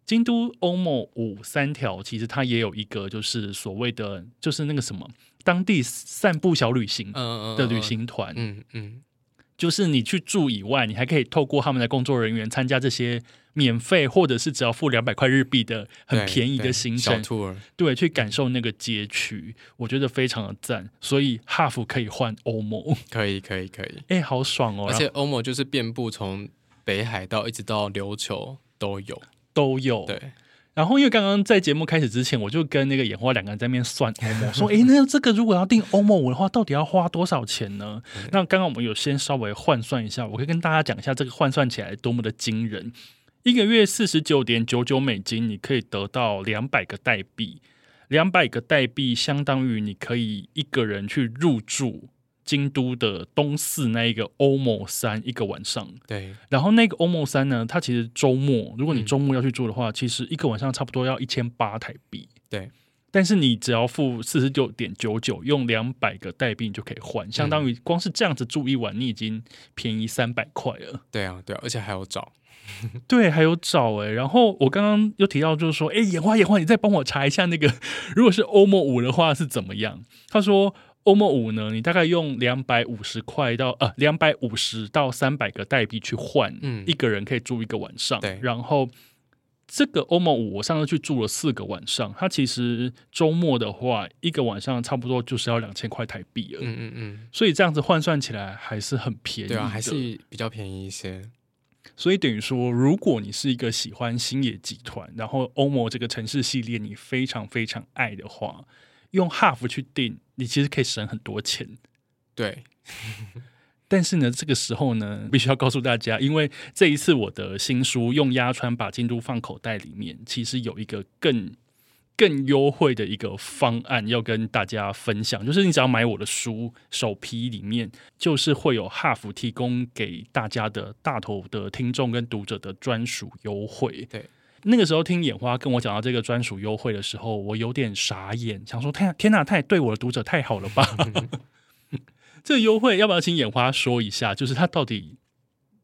京都 OMO 五三条其实它也有一个就是所谓的就是那个什么。当地散步小旅行的旅行团，嗯嗯，嗯，就是你去住以外，你还可以透过他们的工作人员参加这些免费或者是只要付两百块日币的很便宜的行程，对，去感受那个街区，我觉得非常的赞。所以 Half 可以换 OMO，可以可以可以，哎、欸，好爽哦！而且 OMO 就是遍布从北海道一直到琉球都有。都有，对。然后，因为刚刚在节目开始之前，我就跟那个演花两个人在那边算 OMO，说：“诶，那这个如果要订 OMO 五的话，到底要花多少钱呢？”那刚刚我们有先稍微换算一下，我可以跟大家讲一下这个换算起来多么的惊人。一个月四十九点九九美金，你可以得到两百个代币，两百个代币相当于你可以一个人去入住京都的东四那一个 OMO 三一个晚上。对，然后那个 OMO 三呢，它其实周末，如果你周末要去住的话，嗯、其实一个晚上差不多要一千八台币。对，但是你只要付四十九点九九，用两百个代币你就可以换，相当于光是这样子住一晚，你已经便宜三百块了。对啊，对啊，而且还有找。对，还有找哎，然后我刚刚又提到，就是说，哎，眼花眼花，你再帮我查一下那个，如果是 OMO 五的话是怎么样？他说 OMO 五呢，你大概用两百五十块到呃两百五十到三百个代币去换，嗯，一个人可以住一个晚上。对，然后这个 OMO 五，我上次去住了四个晚上，它其实周末的话，一个晚上差不多就是要两千块台币了。嗯嗯嗯，所以这样子换算起来还是很便宜，对啊，还是比较便宜一些。所以等于说，如果你是一个喜欢星野集团，然后 OMO 这个城市系列你非常非常爱的话，用 Half 去定，你其实可以省很多钱。对，但是呢，这个时候呢，必须要告诉大家，因为这一次我的新书用压穿把京都放口袋里面，其实有一个更。更优惠的一个方案要跟大家分享，就是你只要买我的书首批里面，就是会有 Half 提供给大家的大头的听众跟读者的专属优惠。对，那个时候听眼花跟我讲到这个专属优惠的时候，我有点傻眼，想说：天天哪，他也对我的读者太好了吧？这个优惠要不要请眼花说一下？就是它到底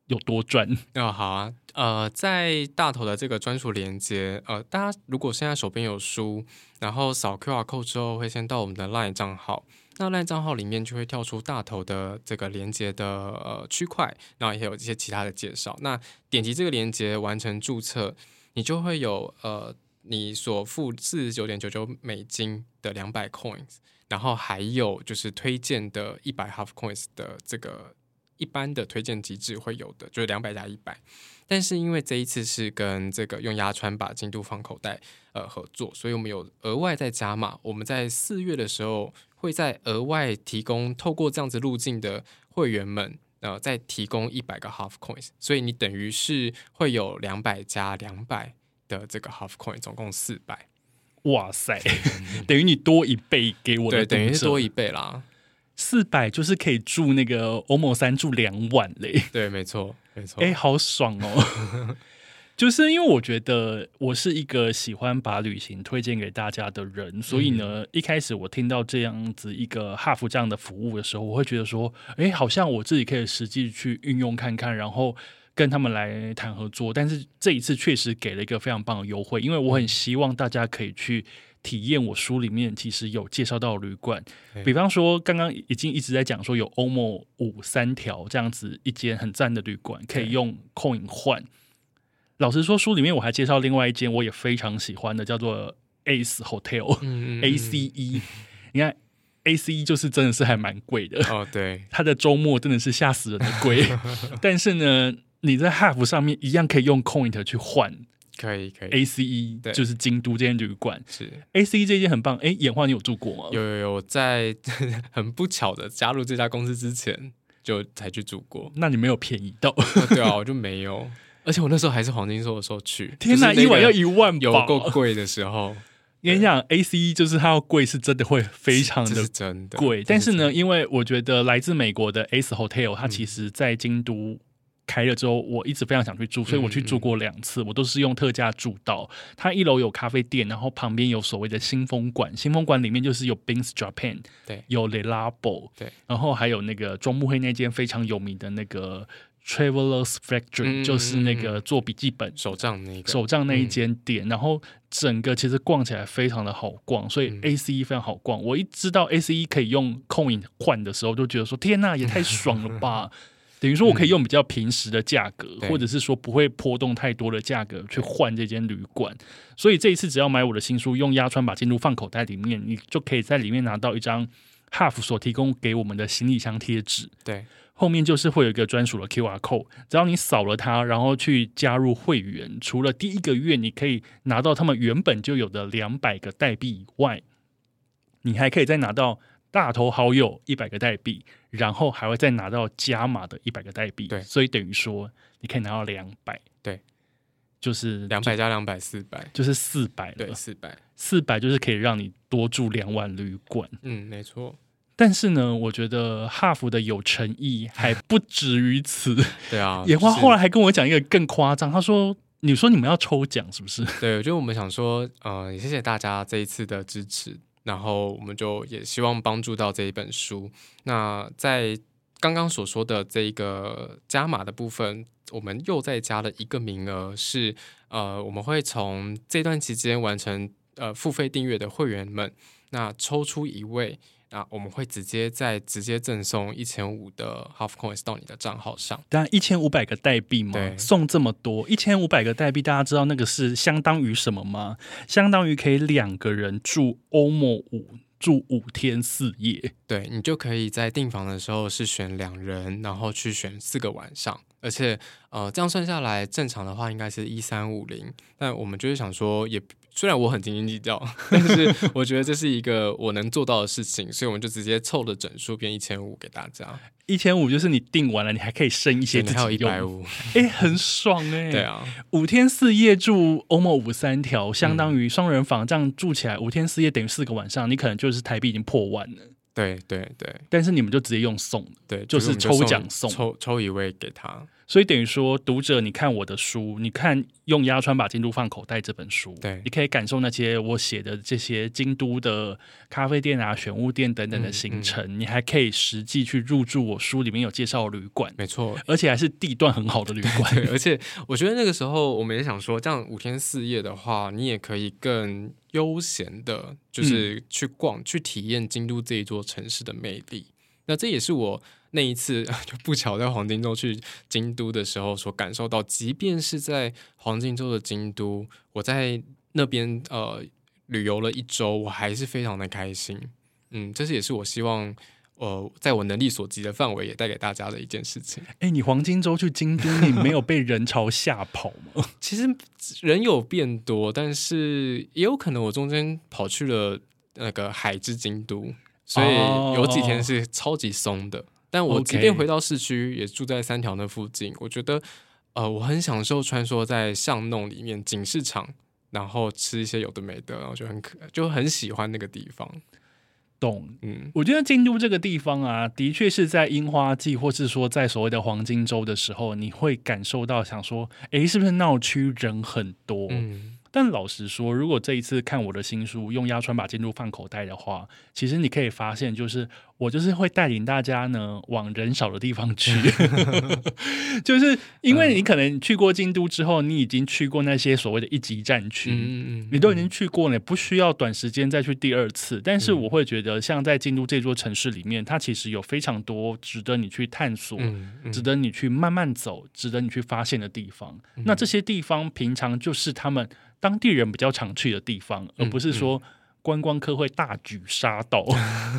有多赚？哦，好啊。呃，在大头的这个专属链接，呃，大家如果现在手边有书，然后扫 QR code 之后，会先到我们的 LINE 账号，那 LINE 账号里面就会跳出大头的这个链接的呃区块，然后也有一些其他的介绍。那点击这个链接完成注册，你就会有呃你所付四十九点九九美金的两百 coins，然后还有就是推荐的一百 half coins 的这个一般的推荐机制会有的，就是两百加一百。但是因为这一次是跟这个用压川把京都放口袋呃合作，所以我们有额外再加码。我们在四月的时候会在额外提供，透过这样子路径的会员们呃再提供一百个 half coins，所以你等于是会有两百加两百的这个 half coin，总共四百。哇塞，等于你多一倍给我的，对，等于是多一倍啦。四百就是可以住那个 OMO 三住两晚嘞。对，没错。没错，哎，好爽哦！就是因为我觉得我是一个喜欢把旅行推荐给大家的人，所以呢，一开始我听到这样子一个 Half 这样的服务的时候，我会觉得说，哎，好像我自己可以实际去运用看看，然后跟他们来谈合作。但是这一次确实给了一个非常棒的优惠，因为我很希望大家可以去。体验我书里面其实有介绍到旅馆，比方说刚刚已经一直在讲说有 OMO 五三条这样子一间很赞的旅馆，可以用 coin 换。老实说，书里面我还介绍另外一间我也非常喜欢的，叫做 Ace Hotel，嗯嗯嗯 ACE。你看 ACE 就是真的是还蛮贵的哦，对，它的周末真的是吓死人的贵。但是呢，你在 Half 上面一样可以用 coin 去换。可以可以，A C E 就是京都这间旅馆，是 A C E 这间很棒。哎，演化你有住过吗？有有有，在 很不巧的加入这家公司之前就才去住过。那你没有便宜到？对啊，我就没有。而且我那时候还是黄金周的时候去，天哪，一晚要一万，有够贵的时候。跟你讲，A C E 就是它要贵，是真的会非常的真的贵。但是呢，因为我觉得来自美国的 Ace Hotel，它其实在京都。开了之后，我一直非常想去住，所以我去住过两次，我都是用特价住到。它一楼有咖啡店，然后旁边有所谓的新风馆，新风馆里面就是有 Bings Japan，对，有 Le Labo，对，然后还有那个中目黑那间非常有名的那个 Travelers Factory，就是那个做笔记本手账那个手账那一间店，嗯，然后整个其实逛起来非常的好逛，所以 ACE 非常好逛。我一知道 ACE 可以用 Coin 换的时候，就觉得说天呐，也太爽了吧！等于说，我可以用比较平时的价格，嗯、或者是说不会波动太多的价格去换这间旅馆。所以这一次只要买我的新书，用压穿把进度放口袋里面，你就可以在里面拿到一张 Half 所提供给我们的行李箱贴纸。对，后面就是会有一个专属的 QR code，只要你扫了它，然后去加入会员，除了第一个月你可以拿到他们原本就有的两百个代币以外，你还可以再拿到。大头好友一百个代币，然后还会再拿到加码的一百个代币，对，所以等于说你可以拿到两百，对，就是两百加两百四百，就是四百了，对，四百，四百就是可以让你多住两晚旅馆，嗯，没错，但是呢，我觉得哈佛的有诚意 还不止于此。对啊，野花后来还跟我讲一个更夸张，他说：“你说你们要抽奖是不是？” 对，就我们想说，呃，也谢谢大家这一次的支持，然后我们就也希望帮助到这一本书。那在刚刚所说的这一个加码的部分，我们又再加了一个名额，是呃，我们会从这段期间完成呃付费订阅的会员们，那抽出一位。那我们会直接再直接赠送一千五的 Half Coins 到你的账号上。当然，一千五百个代币嘛，对送这么多，一千五百个代币，大家知道那个是相当于什么吗？相当于可以两个人住欧莫五，住五天四夜。对，你就可以在订房的时候是选两人，然后去选四个晚上，而且呃，这样算下来，正常的话应该是一三五零。但我们就是想说也。虽然我很斤斤计较，但是我觉得这是一个我能做到的事情，所以我们就直接凑了整数变一千五给大家。一千五就是你定完了，你还可以剩一些自己用，还有一百五，哎，很爽哎、欸。对啊，五天四夜住欧梦五三条，相当于双人房，这样住起来五天四夜等于四个晚上，你可能就是台币已经破万了。对对对，但是你们就直接用送，对，就是抽奖送，抽抽一位给他。所以等于说，读者，你看我的书，你看用压川把京都放口袋这本书，对，你可以感受那些我写的这些京都的咖啡店啊、选物店等等的行程，嗯嗯、你还可以实际去入住我书里面有介绍的旅馆，没错，而且还是地段很好的旅馆。而且我觉得那个时候我们也想说，这样五天四夜的话，你也可以更悠闲的，就是去逛、嗯、去体验京都这一座城市的魅力。那这也是我。那一次 就不巧在黄金周去京都的时候所感受到，即便是在黄金周的京都，我在那边呃旅游了一周，我还是非常的开心。嗯，这是也是我希望呃在我能力所及的范围也带给大家的一件事情。哎，你黄金周去京都，你没有被人潮吓跑吗？其实人有变多，但是也有可能我中间跑去了那个海之京都，所以有几天是超级松的。但我即便回到市区，也住在三条那附近。我觉得，呃，我很享受穿梭在巷弄里面，锦市场，然后吃一些有的没的，然后就很可，就很喜欢那个地方。懂，嗯，我觉得京都这个地方啊，的确是在樱花季，或是说在所谓的黄金周的时候，你会感受到想说，诶，是不是闹区人很多？嗯。但老实说，如果这一次看我的新书，用压川把京都放口袋的话，其实你可以发现，就是我就是会带领大家呢往人少的地方去，就是因为你可能去过京都之后，你已经去过那些所谓的一级战区，你都已经去过了，不需要短时间再去第二次。但是我会觉得，像在京都这座城市里面，它其实有非常多值得你去探索、值得你去慢慢走、值得你去发现的地方。那这些地方平常就是他们。当地人比较常去的地方，而不是说观光客会大举杀到，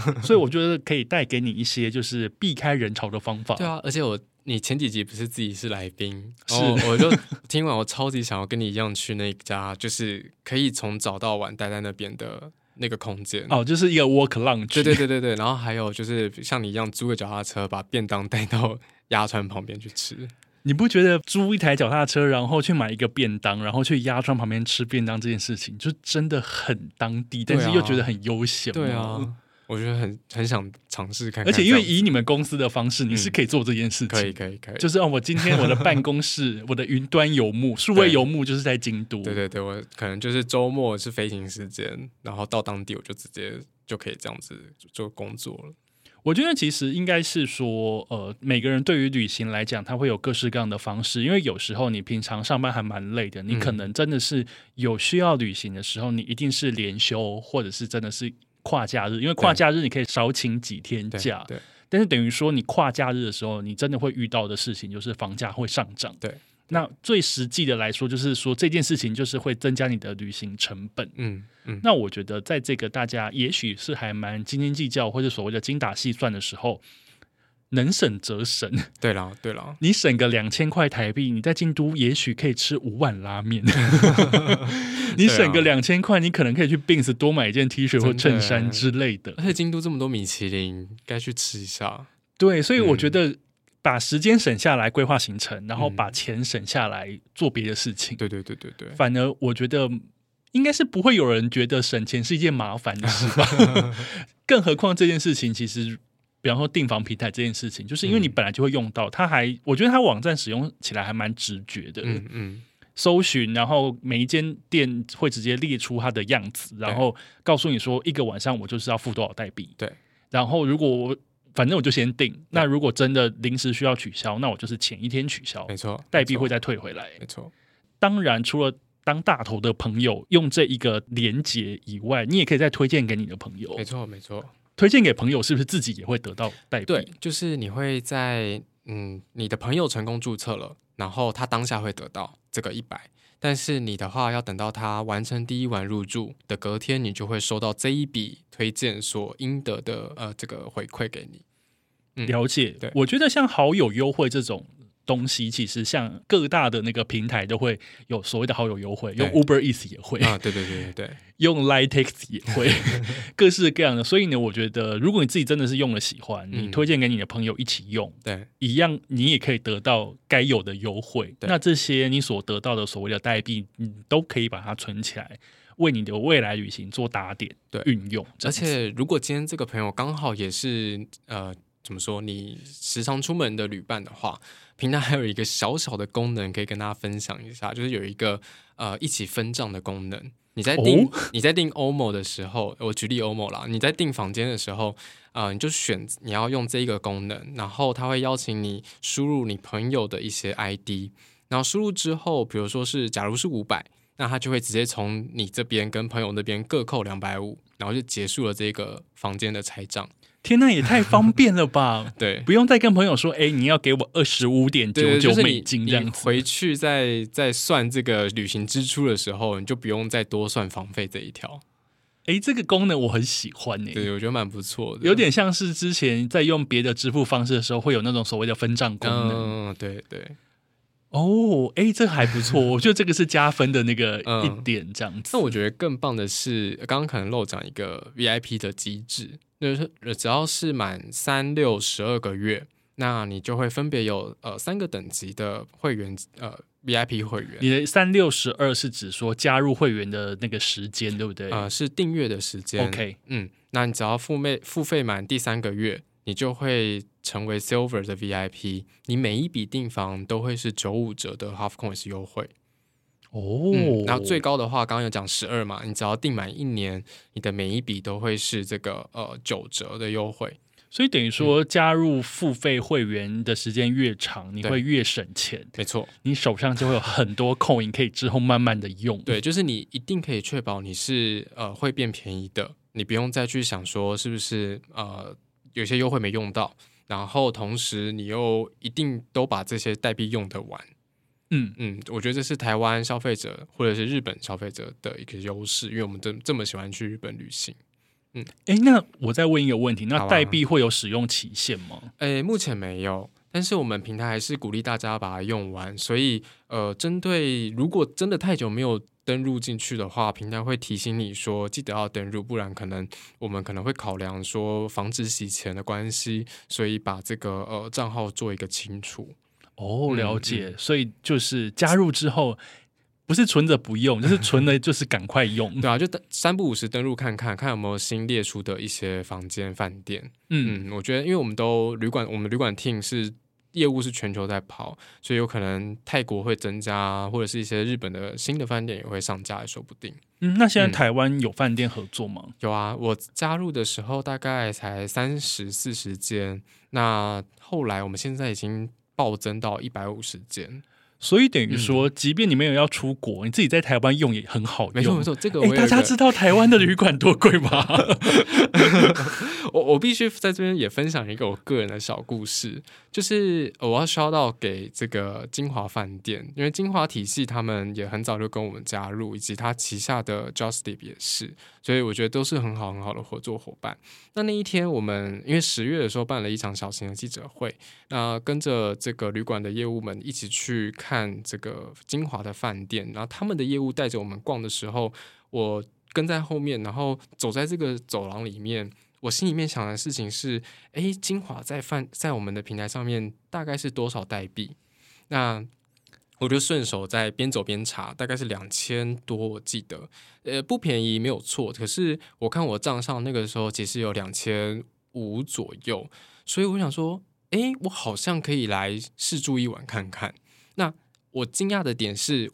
嗯、所以我觉得可以带给你一些就是避开人潮的方法。对啊，而且我你前几集不是自己是来宾，是我就听完，我超级想要跟你一样去那家，就是可以从早到晚待在那边的那个空间。哦，就是一个 work lounge。对对对对对，然后还有就是像你一样租个脚踏车，把便当带到鸭川旁边去吃。你不觉得租一台脚踏车，然后去买一个便当，然后去鸭川旁边吃便当这件事情，就真的很当地，但是又觉得很悠闲。对啊，我觉得很很想尝试看看。而且因为以你们公司的方式，你是可以做这件事情。可以可以可以。就是哦，我今天我的办公室，我的云端游牧、数位游牧就是在京都。对对对，我可能就是周末是飞行时间，然后到当地我就直接就可以这样子做工作了。我觉得其实应该是说，呃，每个人对于旅行来讲，他会有各式各样的方式。因为有时候你平常上班还蛮累的，你可能真的是有需要旅行的时候，你一定是连休，或者是真的是跨假日。因为跨假日你可以少请几天假，对。对。但是等于说你跨假日的时候，你真的会遇到的事情就是房价会上涨，对。那最实际的来说，就是说这件事情就是会增加你的旅行成本。嗯嗯。那我觉得，在这个大家也许是还蛮斤斤计较，或者所谓的精打细算的时候，能省则省。对了对了，你省个两千块台币，你在京都也许可以吃五碗拉面。你省个两千块，你可能可以去 Bins 多买一件 T 恤或衬衫之类的。而且京都这么多米其林，该去吃一下。对，所以我觉得。把时间省下来规划行程，然后把钱省下来做别的事情。对对对对对。反而我觉得应该是不会有人觉得省钱是一件麻烦的事吧。更何况这件事情其实，比方说订房平台这件事情，就是因为你本来就会用到，它还我觉得它网站使用起来还蛮直觉的。嗯嗯，搜寻，然后每一间店会直接列出它的样子，然后告诉你说一个晚上我就是要付多少代币。对，然后如果我反正我就先定，那如果真的临时需要取消，那我就是前一天取消，没错，代币会再退回来。没错，当然除了当大头的朋友用这一个连接以外，你也可以再推荐给你的朋友。没错，没错，推荐给朋友是不是自己也会得到代币？对，就是你会在嗯，你的朋友成功注册了，然后他当下会得到这个一百，但是你的话要等到他完成第一晚入住的隔天，你就会收到这一笔推荐所应得的呃这个回馈给你。了解，对，我觉得像好友优惠这种东西，其实像各大的那个平台都会有所谓的好友优惠，用 Uber Eats 也会啊，对对对对对，用 LITEX 也会，各式各样的。所以呢，我觉得如果你自己真的是用了喜欢，嗯、你推荐给你的朋友一起用，对，一样你也可以得到该有的优惠。那这些你所得到的所谓的代币，你都可以把它存起来，为你的未来旅行做打点，对，运用。而且如果今天这个朋友刚好也是呃。怎么说？你时常出门的旅伴的话，平台还有一个小小的功能可以跟大家分享一下，就是有一个呃一起分账的功能。你在订、哦、你在订欧某的时候，我举例欧某啦，你在订房间的时候，啊、呃，你就选你要用这一个功能，然后他会邀请你输入你朋友的一些 ID，然后输入之后，比如说是假如是五百，那他就会直接从你这边跟朋友那边各扣两百五，然后就结束了这个房间的拆账。天呐，也太方便了吧！对，不用再跟朋友说，哎、欸，你要给我二十五点九九美金这样子。就是、回去再再算这个旅行支出的时候，你就不用再多算房费这一条。哎、欸，这个功能我很喜欢哎，对，我觉得蛮不错的，有点像是之前在用别的支付方式的时候，会有那种所谓的分账功能。嗯，对对。哦，哎，这还不错，我觉得这个是加分的那个 一点，这样子。那、嗯、我觉得更棒的是，刚刚可能漏讲一个 VIP 的机制。就是只要是满三六十二个月，那你就会分别有呃三个等级的会员呃 VIP 会员。你的三六十二是指说加入会员的那个时间，对不对？呃，是订阅的时间。OK，嗯，那你只要付费付费满第三个月，你就会成为 Silver 的 VIP。你每一笔订房都会是九五折的 Half Coins 优惠。哦、嗯，然后最高的话，刚刚有讲十二嘛，你只要订满一年，你的每一笔都会是这个呃九折的优惠，所以等于说加入付费会员的时间越长，嗯、你会越省钱。没错，你手上就会有很多 coin 可以之后慢慢的用。对，就是你一定可以确保你是呃会变便宜的，你不用再去想说是不是呃有些优惠没用到，然后同时你又一定都把这些代币用得完。嗯嗯，我觉得这是台湾消费者或者是日本消费者的一个优势，因为我们这这么喜欢去日本旅行。嗯，哎，那我再问一个问题，那代币会有使用期限吗？哎，目前没有，但是我们平台还是鼓励大家把它用完。所以，呃，针对如果真的太久没有登录进去的话，平台会提醒你说记得要登录，不然可能我们可能会考量说防止洗钱的关系，所以把这个呃账号做一个清除。哦，了解、嗯嗯，所以就是加入之后，不是存着不用，就是存了就是赶快用，对啊，就三不五时登录看看，看有没有新列出的一些房间饭店。嗯，嗯，我觉得因为我们都旅馆，我们旅馆 team 是业务是全球在跑，所以有可能泰国会增加，或者是一些日本的新的饭店也会上架，也说不定。嗯，那现在台湾有饭店合作吗？嗯？有啊，我加入的时候大概才三十四十间，那后来我们现在已经。暴增到一百五十间，所以等于说，即便你没有要出国，嗯、你自己在台湾用也很好用。没错没错，这个、哎、大家知道台湾的旅馆多贵吗？我我必须在这边也分享一个我个人的小故事。就是我要 shout out 给这个金华饭店，因为金华体系他们也很早就跟我们加入，以及他旗下的 Justip 也是，所以我觉得都是很好很好的合作伙伴。那那一天我们因为十月的时候办了一场小型的记者会，那跟着这个旅馆的业务们一起去看这个金华的饭店，然后他们的业务带着我们逛的时候，我跟在后面，然后走在这个走廊里面。我心里面想的事情是，哎，精华在饭在我们的平台上面大概是多少代币？那我就顺手在边走边查，大概是两千多，我记得，呃，不便宜，没有错。可是我看我账上那个时候其实有两千五左右，所以我想说，诶，我好像可以来试住一晚看看。那我惊讶的点是，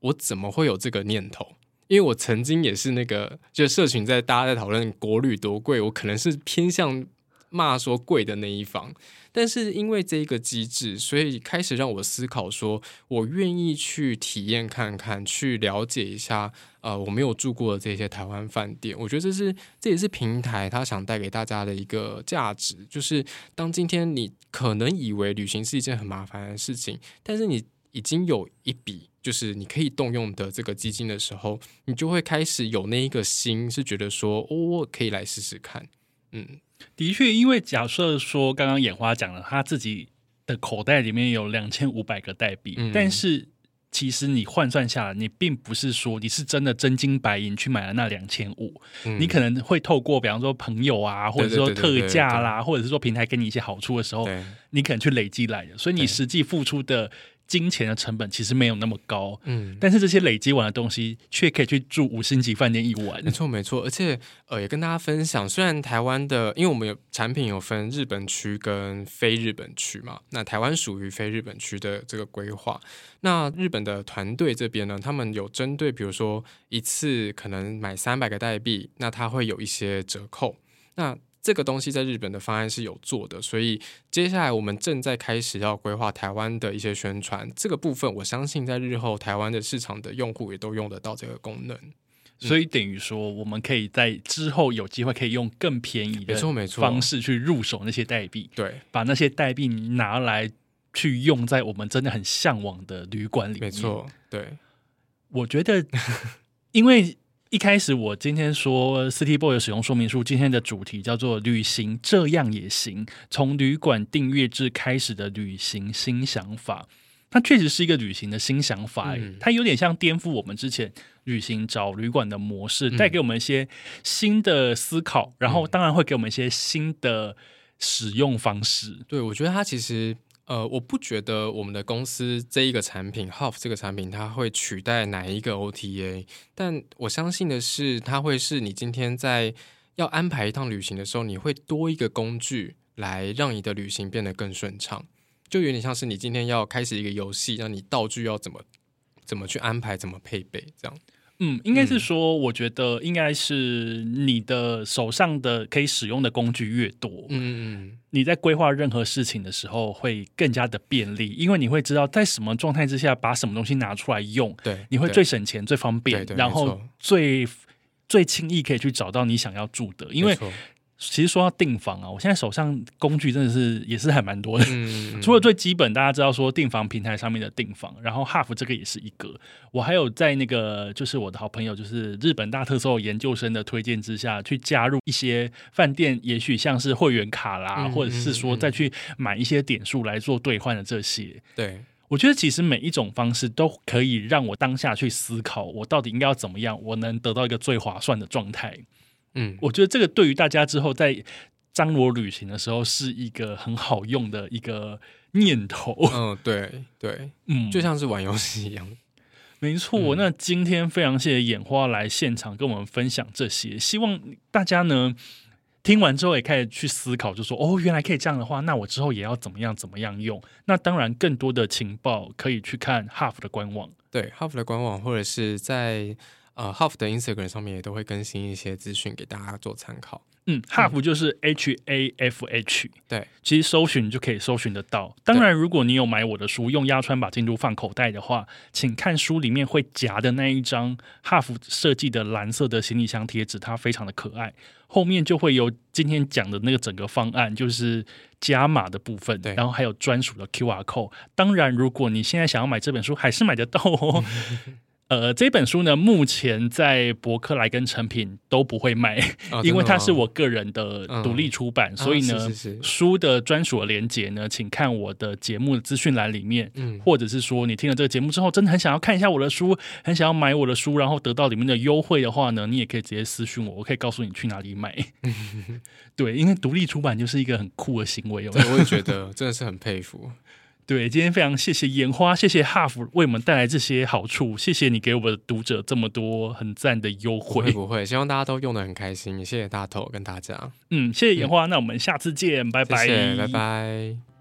我怎么会有这个念头？因为我曾经也是那个，就社群在大家在讨论国旅多贵，我可能是偏向骂说贵的那一方。但是因为这一个机制，所以开始让我思考说，我愿意去体验看看，去了解一下，呃，我没有住过的这些台湾饭店。我觉得这是这也是平台它想带给大家的一个价值，就是当今天你可能以为旅行是一件很麻烦的事情，但是你已经有一笔。就是你可以动用的这个基金的时候，你就会开始有那一个心，是觉得说，哦，我可以来试试看。嗯，的确，因为假设说刚刚眼花讲了，他自己的口袋里面有两千五百个代币，嗯、但是其实你换算下来，你并不是说你是真的真金白银去买了那两千五，你可能会透过比方说朋友啊，或者说特价啦，或者是说平台给你一些好处的时候，你可能去累积来的，所以你实际付出的。金钱的成本其实没有那么高，嗯，但是这些累积完的东西却可以去住五星级饭店一晚，没错没错。而且呃，也跟大家分享，虽然台湾的，因为我们有产品有分日本区跟非日本区嘛，那台湾属于非日本区的这个规划。那日本的团队这边呢，他们有针对，比如说一次可能买三百个代币，那他会有一些折扣。那这个东西在日本的方案是有做的，所以接下来我们正在开始要规划台湾的一些宣传。这个部分，我相信在日后台湾的市场的用户也都用得到这个功能。所以等于说，我们可以在之后有机会可以用更便宜的方式去入手那些代币，对，把那些代币拿来去用在我们真的很向往的旅馆里面。没错，对，我觉得因为。一开始我今天说 City Boy 的使用说明书，今天的主题叫做“旅行这样也行”，从旅馆订阅制开始的旅行新想法。它确实是一个旅行的新想法，嗯、它有点像颠覆我们之前旅行找旅馆的模式，带给我们一些新的思考，然后当然会给我们一些新的使用方式。对，我觉得它其实。呃，我不觉得我们的公司这一个产品 h o f 这个产品它会取代哪一个 OTA，但我相信的是，它会是你今天在要安排一趟旅行的时候，你会多一个工具来让你的旅行变得更顺畅，就有点像是你今天要开始一个游戏，让你道具要怎么怎么去安排，怎么配备这样。嗯，应该是说，我觉得应该是你的手上的可以使用的工具越多，嗯嗯，你在规划任何事情的时候会更加的便利，因为你会知道在什么状态之下把什么东西拿出来用，对，你会最省钱、最方便，然后最最轻易可以去找到你想要住的，因为。其实说到订房啊，我现在手上工具真的是也是还蛮多的。嗯、除了最基本，大家知道说订房平台上面的订房，然后 Half 这个也是一个。我还有在那个就是我的好朋友，就是日本大特搜研究生的推荐之下去加入一些饭店，也许像是会员卡啦，嗯、或者是说再去买一些点数来做兑换的这些。对，我觉得其实每一种方式都可以让我当下去思考，我到底应该要怎么样，我能得到一个最划算的状态。嗯，我觉得这个对于大家之后在张罗旅行的时候是一个很好用的一个念头。嗯，对对，嗯，就像是玩游戏一样。没错，那今天非常谢谢眼花来现场跟我们分享这些，希望大家呢听完之后也开始去思考，就说哦，原来可以这样的话，那我之后也要怎么样怎么样用。那当然，更多的情报可以去看 HOP 的官网，对 HOP 的官网或者是在。呃，Half 的 Instagram 上面也都会更新一些资讯给大家做参考。嗯，Half 就是 H A F H，对，其实搜寻就可以搜寻得到。当然，如果你有买我的书，用压穿把进度放口袋的话，请看书里面会夹的那一张 Half 设计的蓝色的行李箱贴纸，它非常的可爱。后面就会有今天讲的那个整个方案，就是加码的部分，对，然后还有专属的 QR code。当然，如果你现在想要买这本书，还是买得到哦。呃，这本书呢，目前在博客来跟成品都不会卖，哦、因为它是我个人的独立出版，嗯、所以呢，哦、是是是书的专属的连接呢，请看我的节目的资讯栏里面，嗯，或者是说你听了这个节目之后，真的很想要看一下我的书，很想要买我的书，然后得到里面的优惠的话呢，你也可以直接私讯我，我可以告诉你去哪里买。对，因为独立出版就是一个很酷的行为，对，我也觉得真的是很佩服。对，今天非常谢谢烟花，谢谢 Half 为我们带来这些好处，谢谢你给我们的读者这么多很赞的优惠。会不会，希望大家都用的很开心。谢谢大头跟大家。嗯，谢谢烟花，嗯、那我们下次见，拜拜，谢谢拜拜。